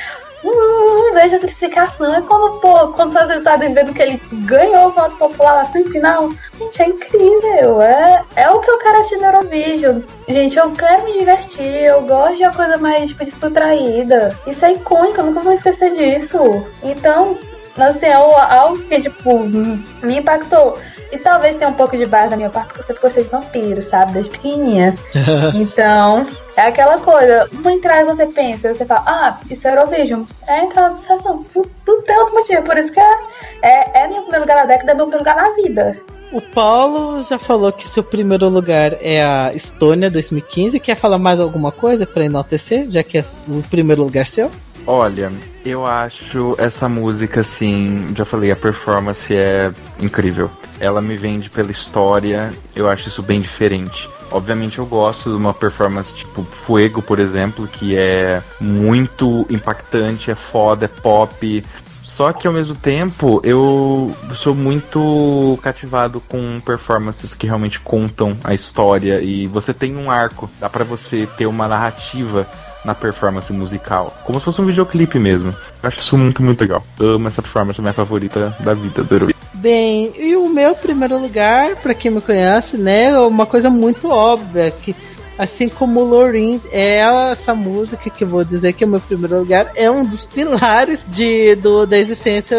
Hum, não vejo outra explicação. É quando, pô, quando os resultados vendo que ele ganhou o voto popular na semifinal. Gente, é incrível. É, é o que eu quero assistir no Eurovision. Gente, eu quero me divertir. Eu gosto de uma coisa mais tipo, descontraída. Isso é icônico, eu nunca vou esquecer disso. Então, assim, é algo que, tipo, me impactou. E talvez tenha um pouco de base da minha parte, porque eu sempre gostei de vampiro, sabe? Desde pequenininha. [LAUGHS] então, é aquela coisa. Uma entrada você pensa, você fala, ah, isso é Eurovision. É a entrada de sessão. Não, não tem outro motivo. Por isso que é, é, é meu primeiro lugar na década, é meu primeiro lugar na vida. O Paulo já falou que seu primeiro lugar é a Estônia 2015. Quer falar mais alguma coisa para enaltecer, já que é o primeiro lugar seu? Olha, eu acho essa música, assim, já falei, a performance é incrível. Ela me vende pela história, eu acho isso bem diferente. Obviamente eu gosto de uma performance tipo Fuego, por exemplo, que é muito impactante, é foda, é pop, Só que ao mesmo tempo eu sou muito cativado com performances que realmente contam a história e você tem um arco, dá para você ter uma narrativa na performance musical, como se fosse um videoclipe mesmo. Eu acho isso muito, muito legal. Amo essa performance, é minha favorita da vida do. Bem, e o meu primeiro lugar, para quem me conhece, né, é uma coisa muito óbvia que assim como Lorin, é essa música que vou dizer que é o meu primeiro lugar, é um dos pilares de, do, da existência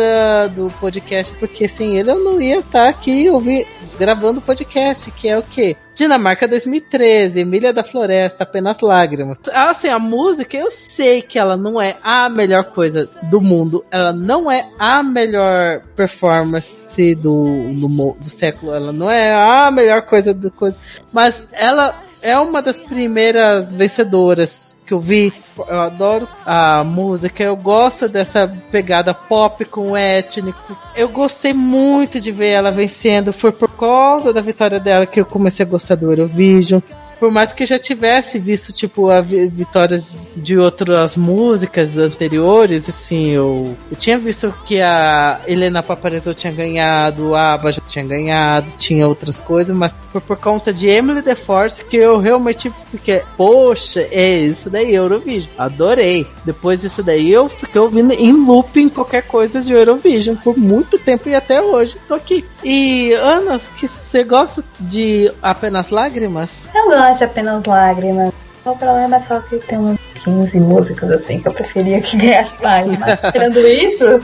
do podcast, porque sem ele eu não ia estar aqui ouvir, gravando podcast, que é o quê? Dinamarca 2013, Emília da Floresta, apenas lágrimas. Assim, a música, eu sei que ela não é a melhor coisa do mundo, ela não é a melhor performance do, do, do século, ela não é a melhor coisa do coisa, mas ela é uma das primeiras vencedoras que eu vi. Eu adoro a música, eu gosto dessa pegada pop com étnico. Eu gostei muito de ver ela vencendo. Foi por causa da vitória dela que eu comecei a gostar do Eurovision por mais que já tivesse visto, tipo, a vitórias de outras músicas anteriores, assim, eu, eu tinha visto que a Helena Paparizou tinha ganhado, a Aba já tinha ganhado, tinha outras coisas, mas foi por conta de Emily The Force que eu realmente fiquei, poxa, é isso daí, Eurovision. Adorei. Depois disso daí eu fiquei ouvindo em looping qualquer coisa de Eurovision por muito tempo e até hoje tô aqui. E Ana, que você gosta de apenas lágrimas? Eu gosto de apenas lágrimas. O problema é só que tem uns 15 músicas assim que eu preferia que [LAUGHS] ganhasse mais. Mas tirando isso.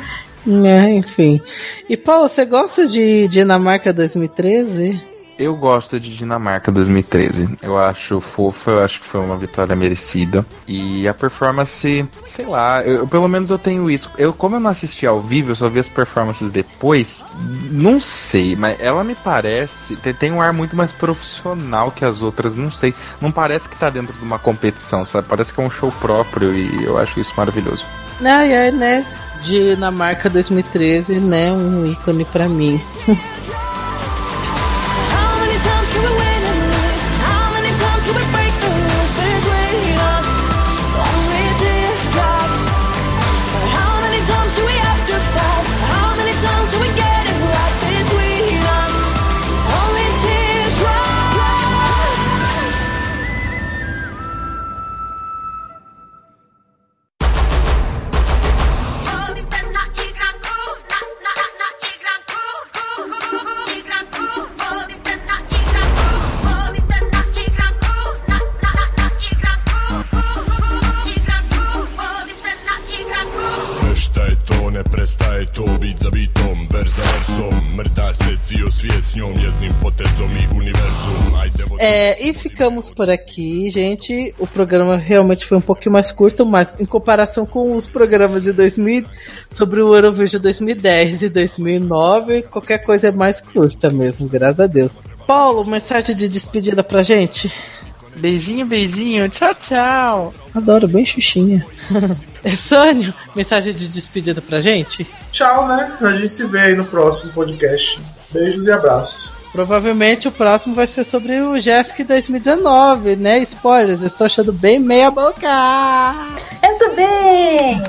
É, enfim. E Paulo, você gosta de Dinamarca 2013? Eu gosto de Dinamarca 2013. Eu acho fofa, eu acho que foi uma vitória merecida. E a performance, sei lá, eu, pelo menos eu tenho isso. Eu, como eu não assisti ao vivo, eu só vi as performances depois. Não sei, mas ela me parece. Tem, um ar muito mais profissional que as outras, não sei. Não parece que tá dentro de uma competição, sabe? Parece que é um show próprio e eu acho isso maravilhoso. Não, é, né? Dinamarca 2013, né? Um ícone para mim. [LAUGHS] to away. É, e ficamos por aqui, gente. O programa realmente foi um pouquinho mais curto, mas em comparação com os programas de 2000 sobre o Eurovision 2010 e 2009, qualquer coisa é mais curta mesmo, graças a Deus. Paulo, mensagem de despedida pra gente? Beijinho, beijinho, tchau, tchau. Adoro, bem xuxinha. [LAUGHS] é Sânio, mensagem de despedida pra gente? Tchau, né? A gente se vê aí no próximo podcast. Beijos e abraços. Provavelmente o próximo vai ser sobre o Jessica 2019, né? Spoilers, estou achando bem meia boca. Eu também!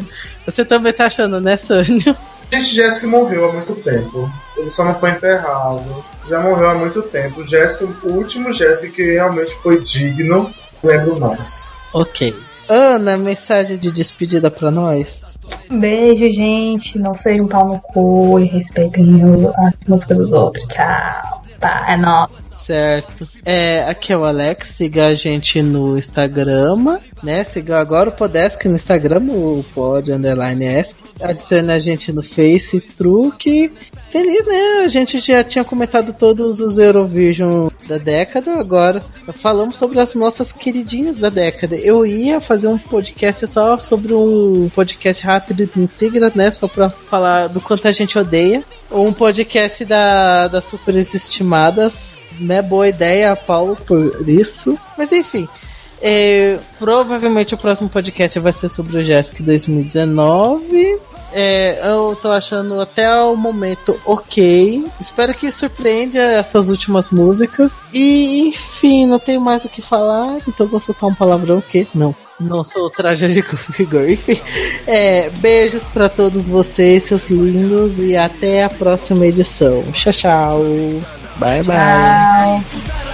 Você também tá achando, né, Sânio? Gente, Jessica morreu há muito tempo. Ele só não foi enterrado. Já morreu há muito tempo. Jessica, o último Jessica que realmente foi digno, lembro mais. Ok. Ana, mensagem de despedida para nós. Beijo, gente. Não sejam um pau no cu e respeitem a música dos outros. Tchau. Tá, é nóis. Certo. É, aqui é o Alex, siga a gente no Instagram, né? Siga agora o Podesk no Instagram, o Pod Underline Esk. Adicione a gente no Face Truque. Feliz, né? A gente já tinha comentado todos os Eurovision da década, agora falamos sobre as nossas queridinhas da década. Eu ia fazer um podcast só sobre um podcast rápido de siglas, né? Só pra falar do quanto a gente odeia. Ou um podcast da, das superestimadas, né? Boa ideia, Paulo, por isso. Mas enfim. É, provavelmente o próximo podcast vai ser sobre o Jessica 2019. É, eu tô achando até o momento ok. Espero que surpreenda essas últimas músicas. E, enfim, não tenho mais o que falar. Então vou soltar um palavrão que não. Não sou tragédico [LAUGHS] figure. Enfim, é, beijos para todos vocês, seus lindos, e até a próxima edição. Tchau, tchau. Bye, bye. bye.